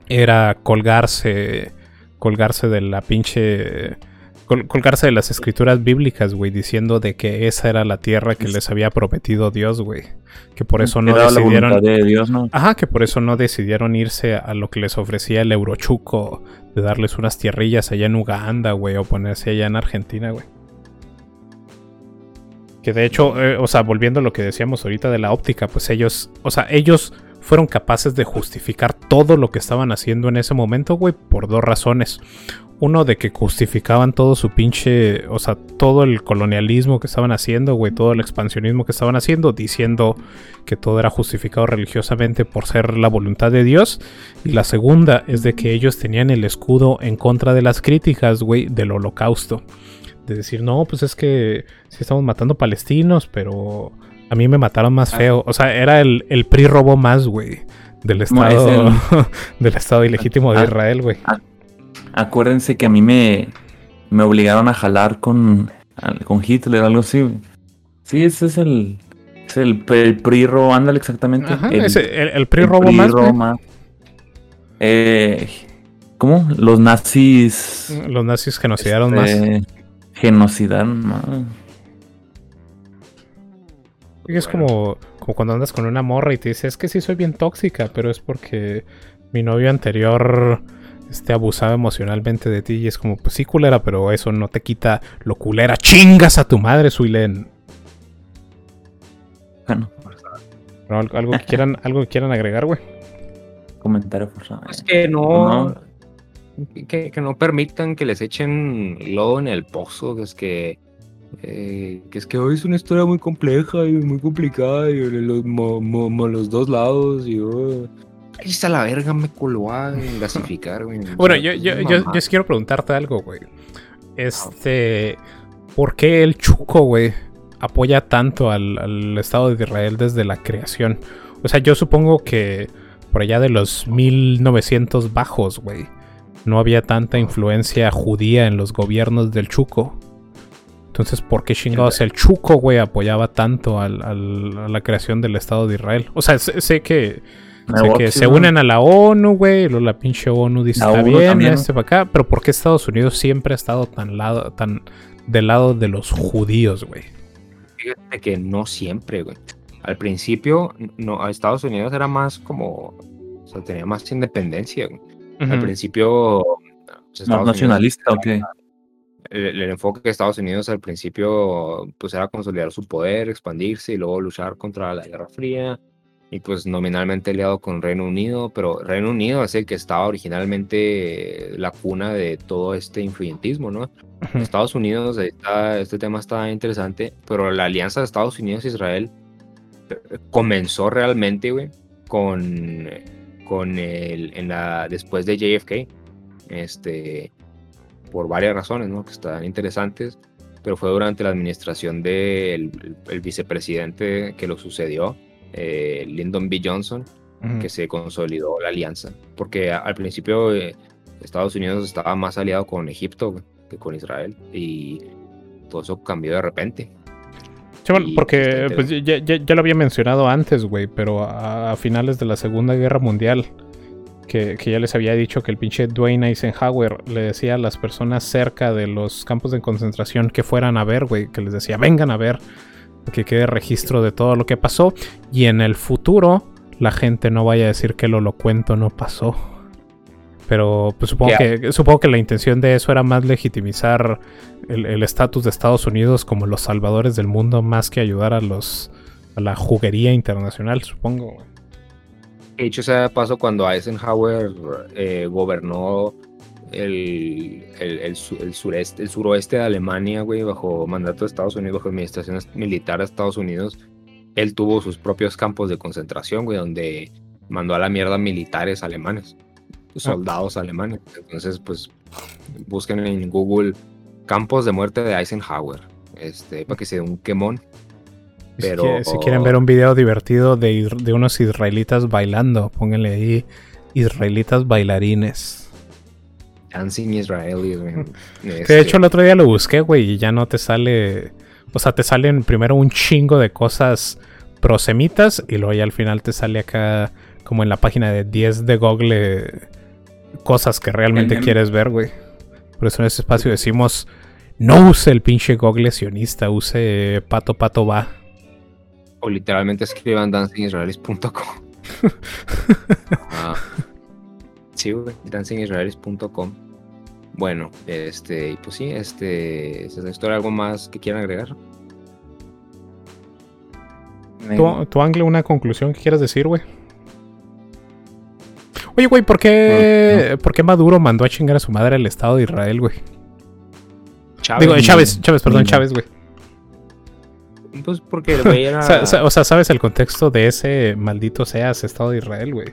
era colgarse, colgarse de la pinche, col- colgarse de las escrituras bíblicas, güey, diciendo de que esa era la tierra que les había prometido Dios, güey. Que por eso no Era decidieron... voluntad de Dios, ¿no? Ajá, que por eso no decidieron irse a lo que les ofrecía el Eurochuco, de darles unas tierrillas allá en Uganda, güey, o ponerse allá en Argentina, güey. Que de hecho, eh, o sea, volviendo a lo que decíamos ahorita de la óptica, pues ellos, o sea, ellos fueron capaces de justificar todo lo que estaban haciendo en ese momento, güey, por dos razones. Uno de que justificaban todo su pinche, o sea, todo el colonialismo que estaban haciendo, güey, todo el expansionismo que estaban haciendo, diciendo que todo era justificado religiosamente por ser la voluntad de Dios. Y la segunda es de que ellos tenían el escudo en contra de las críticas, güey, del holocausto. De decir, no, pues es que sí estamos matando palestinos, pero a mí me mataron más feo. O sea, era el, el PRI robó más, güey, del estado, el- [laughs] del estado ilegítimo de Ah. Israel, güey. Acuérdense que a mí me, me obligaron a jalar con, con Hitler, algo así, güey. Sí, ese es el. Es el, el PRI robó, ándale exactamente. Ajá, el, ese- el- el PRI robó más. Eh, ¿Cómo? Los nazis. Los nazis genocidaron más. eh, Genocidaron más. Y es como, como cuando andas con una morra y te dice, es que sí soy bien tóxica, pero es porque mi novio anterior este, abusaba emocionalmente de ti. Y es como, pues sí, culera, pero eso no te quita lo culera. ¡Chingas a tu madre, Suilen! Bueno, ¿No? Algo, algo que quieran, [laughs] algo que quieran agregar, güey. comentario forzado. Es que no, No. Que, que no permitan que les echen lodo en el pozo, que es que, eh, que es que hoy es una historia muy compleja y muy complicada y los, mo- mo- mo- los dos lados y oh, ahí está la verga, me coló a gasificar, güey. [laughs] Bueno, yo, yo, yo, sí quiero preguntarte algo, güey. Este. ¿Por qué el Chuco, güey, apoya tanto al, al Estado de Israel desde la creación? O sea, yo supongo que por allá de los 1900 bajos, güey, no había tanta influencia judía en los gobiernos del Chuco. Entonces, ¿por qué chingados el Chuco, güey, apoyaba tanto al- al- a la creación del Estado de Israel? O sea, sé, sé que, sé que se unen a la ONU, güey, luego la pinche ONU dice, La está ONU bien, también, ¿no? este para acá, pero ¿por qué Estados Unidos siempre ha estado tan, lado, tan del lado de los judíos, güey? Fíjate que no siempre, güey. Al principio, no, a Estados Unidos era más como, o sea, tenía más independencia, güey. Al principio, pues, ¿Más Unidos- nacionalista o qué? El, el enfoque de Estados Unidos al principio pues era consolidar su poder, expandirse y luego luchar contra la Guerra Fría y pues nominalmente aliado con Reino Unido, pero Reino Unido es el que estaba originalmente la cuna de todo este influyentismo, ¿no? Estados Unidos, está- este tema está interesante, pero la alianza de Estados Unidos e Israel eh, comenzó realmente, güey, con, con el, en la, después de JFK. este, por varias razones, ¿no? Que están interesantes, pero fue durante la administración del el- el vicepresidente que lo sucedió, eh, Lyndon B. Johnson, que se consolidó la alianza. Porque a- al principio eh, Estados Unidos estaba más aliado con Egipto que con Israel y todo eso cambió de repente. Chaval, Y, porque pues, ya, ya- ya lo había mencionado antes, güey, pero a, a finales de la Segunda Guerra Mundial, que, que ya les había dicho que el pinche Dwayne Eisenhower le decía a las personas cerca de los campos de concentración que fueran a ver, güey, que les decía, vengan a ver, que quede registro de todo lo que pasó, y en el futuro la gente no vaya a decir que el holocuento no pasó. Pero pues, supongo, Que- que, supongo que la intención de eso era más legitimizar el el estatus de Estados Unidos como los salvadores del mundo más que ayudar a los a la juguería internacional, supongo. Hecho, ese paso cuando Eisenhower eh, gobernó el, el, el sureste, el suroeste de Alemania, güey, bajo mandato de Estados Unidos, bajo administración militar de Estados Unidos, él tuvo sus propios campos de concentración, güey, donde mandó a la mierda militares alemanes, soldados alemanes. Entonces, pues, busquen en Google campos de muerte de Eisenhower, este, para que se dé un quemón. Si Pero- quiere- Si, quieren ver un video divertido de, de unos israelitas bailando, pónganle ahí israelitas bailarines. Dancing Israelis, [laughs] de hecho el otro día lo busqué, güey, y ya no te sale... O sea, te salen primero un chingo de cosas prosemitas y luego ya al final te sale acá como en la página de 10 de Google cosas que realmente quieres ver, güey. Por eso en ese espacio decimos, no use el pinche Google sionista, use pato pato va. O literalmente escriban dancingisraelis.com. [laughs] Ah, sí, güey, dancingisraelis.com. Bueno, este, y pues sí, este, es la historia. ¿Algo más que quieran agregar? ¿Tu, tu Angle, una conclusión que quieras decir, güey? Oye, güey, ¿por qué, ¿por qué Maduro mandó a chingar a su madre al Estado de Israel, güey? Chávez. Digo, Chávez, Chávez, perdón. Chávez, güey. Pues porque el güey era. [laughs] O sea, ¿sabes el contexto de ese maldito seas Estado de Israel, güey?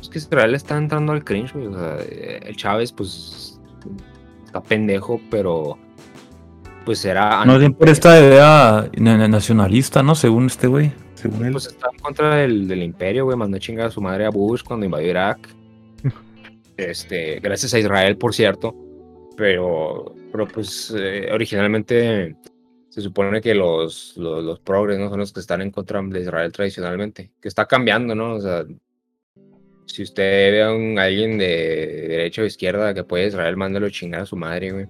Es que Israel está entrando al cringe, güey. O sea, eh, el Chávez, pues. Está pendejo, pero. Pues era. No bien por esta idea na- na- nacionalista, ¿no? Según este güey. Según él. Pues está en contra del, del imperio, güey. Mandó chingar a su madre a Bush cuando invadió Irak. [laughs] Este, gracias a Israel, por cierto. Pero, pero pues eh, originalmente se supone que los, los, los progres ¿no? son los que están en contra de Israel tradicionalmente. Que está cambiando, ¿no? O sea, si usted ve a un, alguien de derecha o izquierda que puede Israel, mándalo a chingar a su madre, güey.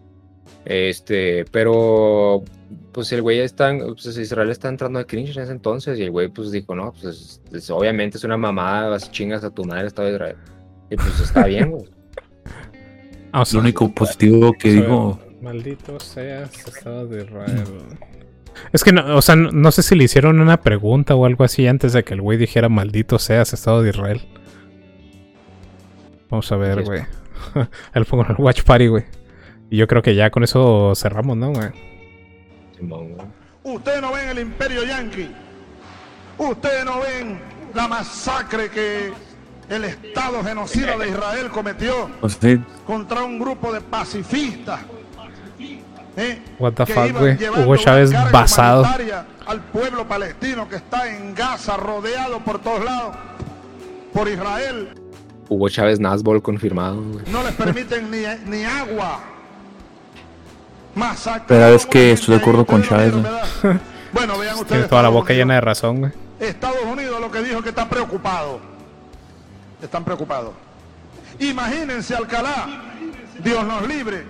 Este, pero pues el güey está, pues Israel está entrando de cringe en ese entonces y el güey pues dijo, no, pues es- es- obviamente es una mamada, vas y chingas a tu madre Estado de Israel. Y pues está bien, güey. [laughs] Ah, o sea, Lo único positivo que o sea, digo. Maldito seas Estado de Israel. Es que, no, o sea, no, no sé si le hicieron una pregunta o algo así antes de que el güey dijera maldito seas Estado de Israel. Vamos a ver, güey. [laughs] Él pongo en el Watch Party, güey. Y yo creo que ya con eso cerramos, ¿no, güey? Ustedes no ven el imperio yanqui. Ustedes no ven la masacre que el Estado genocida de Israel cometió contra un grupo de pacifistas. ¿Eh? What the que fuck, iban güey. llevando Hugo una Chávez carga basado. Al pueblo palestino que está en Gaza, rodeado por todos lados por Israel. Hugo Chávez Nazbol confirmado, güey. No les permiten ni, ni agua. Masacre. pero es que estoy de acuerdo con Chávez. [laughs] Bueno, vean ustedes. Tiene toda la Estados boca Unidos. llena de razón, güey. Estados Unidos lo que dijo que está preocupado. Están preocupados. Imagínense Alcalá, Dios nos libre,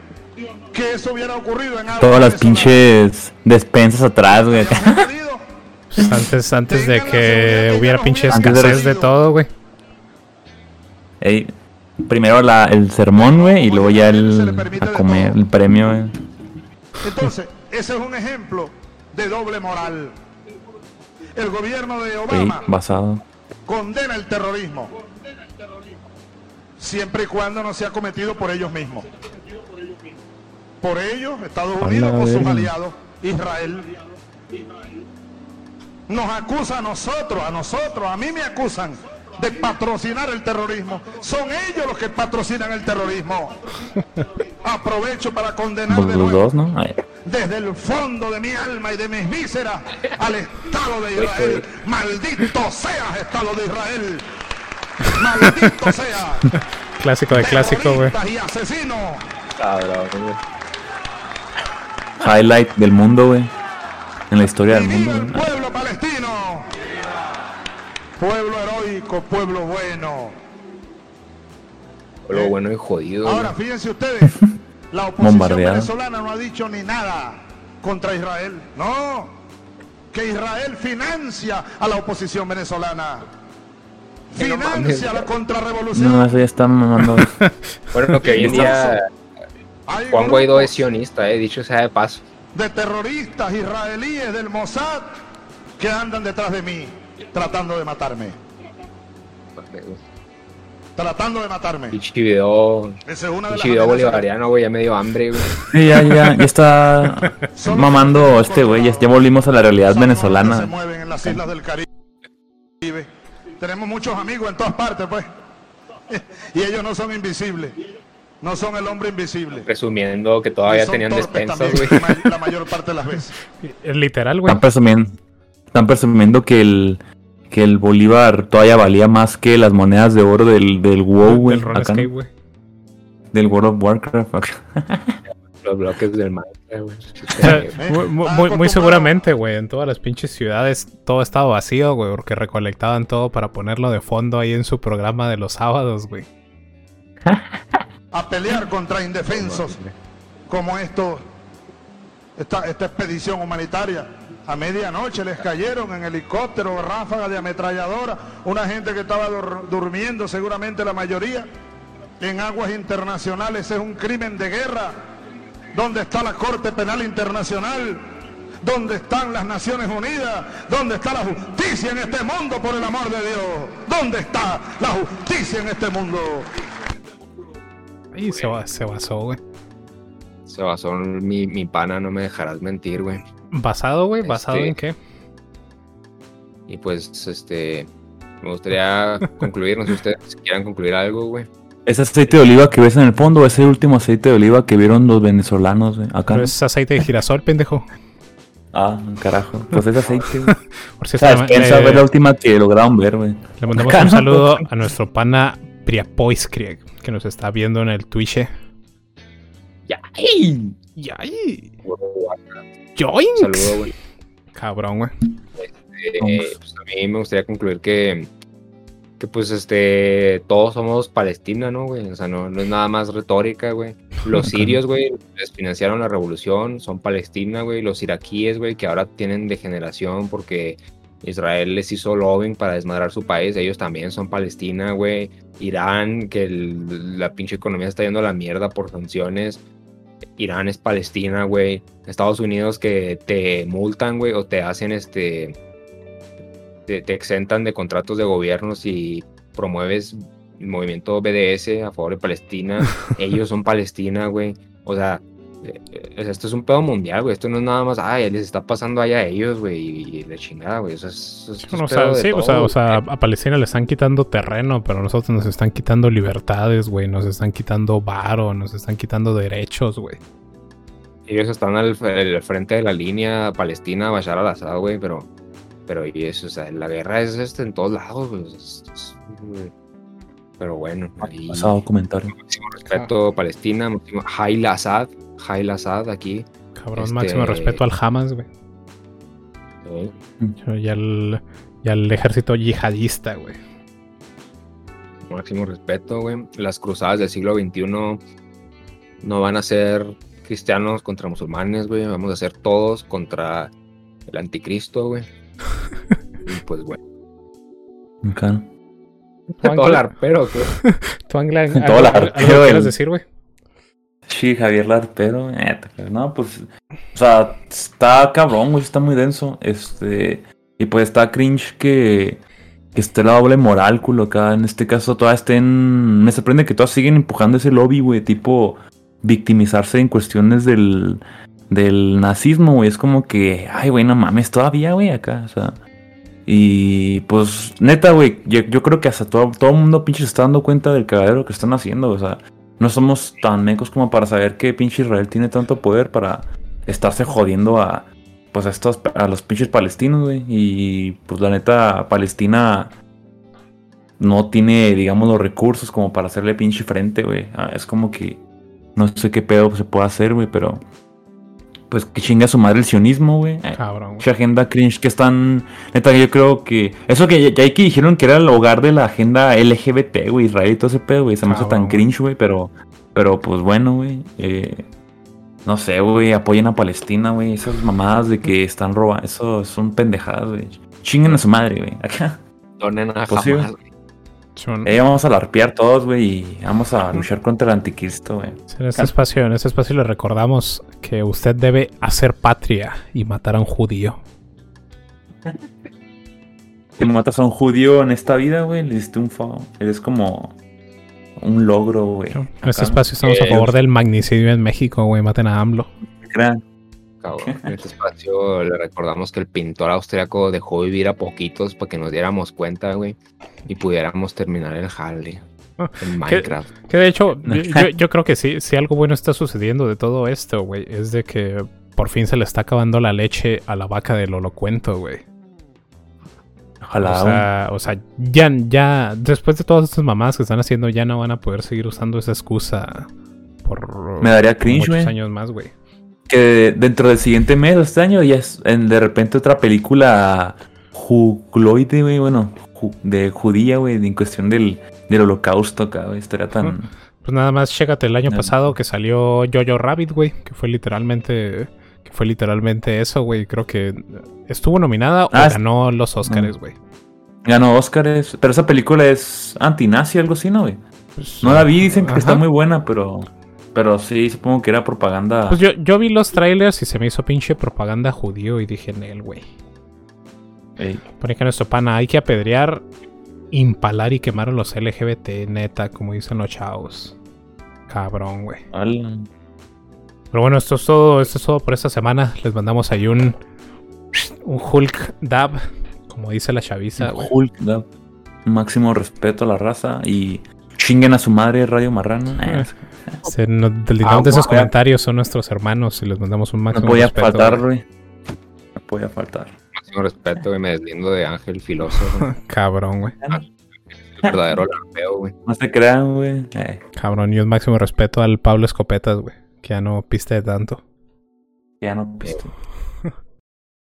que eso hubiera ocurrido en algo Todas las pinches despensas atrás, güey. Pues antes, antes de que hubiera ya nos pinche hubieran escasez de todo, güey. Ey, primero la, el sermón, güey, y luego ya el a comer, el premio, güey. Entonces, ese es un ejemplo de doble moral. El gobierno de Ey, Obama basado. condena el terrorismo, siempre y cuando no sea cometido por ellos mismos. Por ellos, Estados Unidos o sus aliados, Israel. Nos acusa a nosotros, a nosotros, a mí me acusan de patrocinar el terrorismo. Son ellos los que patrocinan el terrorismo. [laughs] Aprovecho para condenar de nuevo dos, ¿no? Ay, desde el fondo de mi alma y de mis vísceras al Estado de Israel. Maldito seas, Estado de Israel. Maldito [laughs] sea. Clásico de clásico, güey. Asesinos. Cabrón, güey. Highlight del mundo, güey. En la historia del mundo. el pueblo palestino. Pueblo heroico, pueblo bueno. Lo bueno y jodido. Ahora, güey. fíjense ustedes, [laughs] la oposición venezolana no ha dicho ni nada contra Israel. No, que Israel financia a la oposición venezolana. No Financia la contrarrevolución. No, eso ya está mamando. [laughs] Bueno, que hoy en día Juan Guaidó es sionista, eh, dicho sea de paso. de terroristas israelíes del Mossad que andan detrás de mí, tratando de matarme. Tratando de matarme. Video, Esa es una de video bolivariano, güey, ya me dio hambre, güey. Sí, ya, ya, ya está mamando este güey. Ya, ya volvimos a la realidad se venezolana. mueven en las islas del Caribe. Tenemos muchos amigos en todas partes, pues. [laughs] Y ellos no son invisibles. No son el hombre invisible. Presumiendo que todavía son tenían despensas, güey. la ma- La mayor parte de las veces. Es [laughs] literal, güey. Están presumiendo, están presumiendo que el que el Bolívar todavía valía más que las monedas de oro del, del WoW, güey. Del acá, güey. Del World of Warcraft. acá. [laughs] Los bloques del Minecraft, güey. O sea, muy, muy- muy- muy seguramente, güey, en todas las pinches ciudades todo estaba vacío, güey, porque recolectaban todo para ponerlo de fondo ahí en su programa de los sábados, güey. [laughs] A pelear contra indefensos como esto, esta, esta expedición humanitaria. A medianoche les cayeron en helicóptero, ráfagas de ametralladora, una gente que estaba dur- durmiendo, seguramente la mayoría, en aguas internacionales. Es un crimen de guerra. ¿Dónde está la Corte Penal Internacional? ¿Dónde están las Naciones Unidas? ¿Dónde está la justicia en este mundo, por el amor de Dios? ¿Dónde está la justicia en este mundo? Ahí se, ba- se basó, güey. Se basó en mi, mi pana, no me dejarás mentir, güey. ¿Basado, güey? ¿Basado Este- en qué? Y pues, este, me gustaría [laughs] concluir, no sé ustedes si quieran concluir algo, güey. Ese aceite de oliva que ves en el fondo es el último aceite de oliva que vieron los venezolanos, güey. Acá. Pero es aceite de girasol, pendejo. Ah, carajo. Pues es aceite, güey. [laughs] Por si O sea, le- ver la última que lograron ver, güey. Le mandamos Acá, un ¿no? saludo a nuestro pana Priapoiskrieg, que nos está viendo en el Twitch. ¡Yay! ¡Yay! Un ¡Yoinks! saludo, güey. Cabrón, güey. Eh, pues a mí me gustaría concluir que, que pues este, todos somos Palestina, ¿no, güey? O sea, no, no es nada más retórica, güey. Los sirios, güey, les financiaron la revolución, son Palestina, güey. Los iraquíes, güey, que ahora tienen degeneración porque Israel les hizo lobbying para desmadrar su país, ellos también son Palestina, güey. Irán, que el- la pinche economía está yendo a la mierda por sanciones. Irán es Palestina, güey. Estados Unidos que te multan, güey, o te hacen este. Te, te exentan de contratos de gobierno si promueves el movimiento BDS a favor de Palestina. [laughs] Ellos son Palestina, güey. O sea, esto es un pedo mundial, güey. Esto no es nada más, ay, les está pasando allá a ellos, güey, y, la chingada, güey. Eso es, eso es Bueno, o sea, de sí, o sea, o sea, a Palestina le están quitando terreno, pero a nosotros nos están quitando libertades, güey. Nos están quitando varo, nos están quitando derechos, güey. Ellos están al, al frente de la línea Palestina, Bashar al-Assad, güey, pero, pero y eso, o sea, la guerra es este en todos lados, güey. es- es- güey. pero bueno, ahí, Pasado comentario. máximo respeto Palestina, máximo Hail Assad, Hail Assad aquí. Cabrón, Este- máximo respeto al Hamas, güey. ¿eh? Y al, y al ejército yihadista, güey. Máximo respeto, güey. Las cruzadas del siglo XXI no van a ser cristianos contra musulmanes, güey. Vamos a ser todos contra el anticristo, güey. [laughs] y pues bueno. Acá, ¿no? Todo larpero, güey. [laughs] ¿Tú, Angla, Todo algo, la- algo que pero quieras el- decir, güey? Sí, Javier Larpero, eh, no, pues, o sea, está cabrón, güey, está muy denso, este, y pues está cringe que, que esté la doble moral, culo, acá, en este caso todas estén, me sorprende que todas siguen empujando ese lobby, güey, tipo, victimizarse en cuestiones del, del nazismo, güey, es como que, ay, güey, no mames, todavía, güey, acá, o sea, Y pues, neta, güey, yo, yo creo que hasta todo, todo el mundo pinche se está dando cuenta del cagadero que están haciendo. O sea, no somos tan mecos como para saber que pinche Israel tiene tanto poder para estarse jodiendo a, pues a estos, a los pinches palestinos, güey. Y pues la neta, Palestina no tiene, digamos, los recursos como para hacerle pinche frente, güey. Ah, Es como que no sé qué pedo se puede hacer, güey, pero pues que chinga su madre el sionismo, güey. Cabrón, güey. Mucha agenda cringe que están. Neta, yo creo que. Eso que ya, ya hay que dijeron que era el hogar de la agenda LGBT, güey, Israel y todo ese pedo, güey. Se me hace tan cringe, güey, pero. Pero pues bueno, güey. eh, no sé, güey, apoyen a Palestina, güey. Esas mamadas de que están robando. Eso son pendejadas, güey. Chinguen a su madre, güey. Acá. Donen a Pues Eh, vamos a larpear todos, güey, y vamos a luchar contra el anticristo, güey. En este espacio, en este espacio le recordamos que usted debe hacer patria y matar a un judío. Si matas a un judío en esta vida, güey, le diste un favor. Eres como un logro, güey. En este espacio estamos a Eh, favor del magnicidio en México, güey. Maten a AMLO. gran- Cabrón, En [laughs] este espacio le recordamos que el pintor austriaco dejó vivir a poquitos para que nos diéramos cuenta, güey, y pudiéramos terminar el jale [laughs] en ¿qué- Minecraft. Que de hecho, [laughs] yo, creo que sí, si algo bueno está sucediendo de todo esto, güey, es de que por fin se le está acabando la leche a la vaca del holocuento, güey. Ojalá, O sea, o sea, ya, ya, después de todas estas mamadas que están haciendo, ya no van a poder seguir usando esa excusa por Me daría cringe, muchos güey. años más, güey. Que dentro del siguiente mes o este año ya es en- de repente otra película jugloide, güey, bueno, ju- de judía, güey, en cuestión del, del holocausto acá, güey, estaría tan... Pues nada más, chécate el año No. pasado que salió Jojo Rabbit, güey, que fue literalmente, que fue literalmente eso, güey. Creo que estuvo nominada o Ah, ganó los Oscars, güey. Ganó Oscars, pero esa película es antinazi, algo así, ¿no, güey? Pues, No la vi, dicen que está muy buena, pero... Pero sí, supongo que era propaganda. Pues yo, yo vi los trailers y se me hizo pinche propaganda judío y dije, Nel, güey. Ey, Pone que nuestro pana hay que apedrear, impalar y quemar a los LGBT, neta, como dicen los chavos. Cabrón, güey. Pero bueno, esto es todo, esto es todo por esta semana. Les mandamos ahí un, un Hulk dab, como dice la chaviza, güey. Hulk, da máximo respeto a la raza y chinguen a su madre Radio Marrano. Eh, Se nos deslindamos de Ah, esos comentarios, son nuestros hermanos y les mandamos un no máximo podía respeto, faltar, güey. güey. No podía faltar. Máximo respeto, güey, me deslindo de Ángel Filósofo. [laughs] Cabrón, güey. verdadero larpeo, güey. No se crean, güey. Eh, Cabrón, y un máximo respeto al Pablo Escopetas, güey. Que ya no piste tanto. ya no pisto.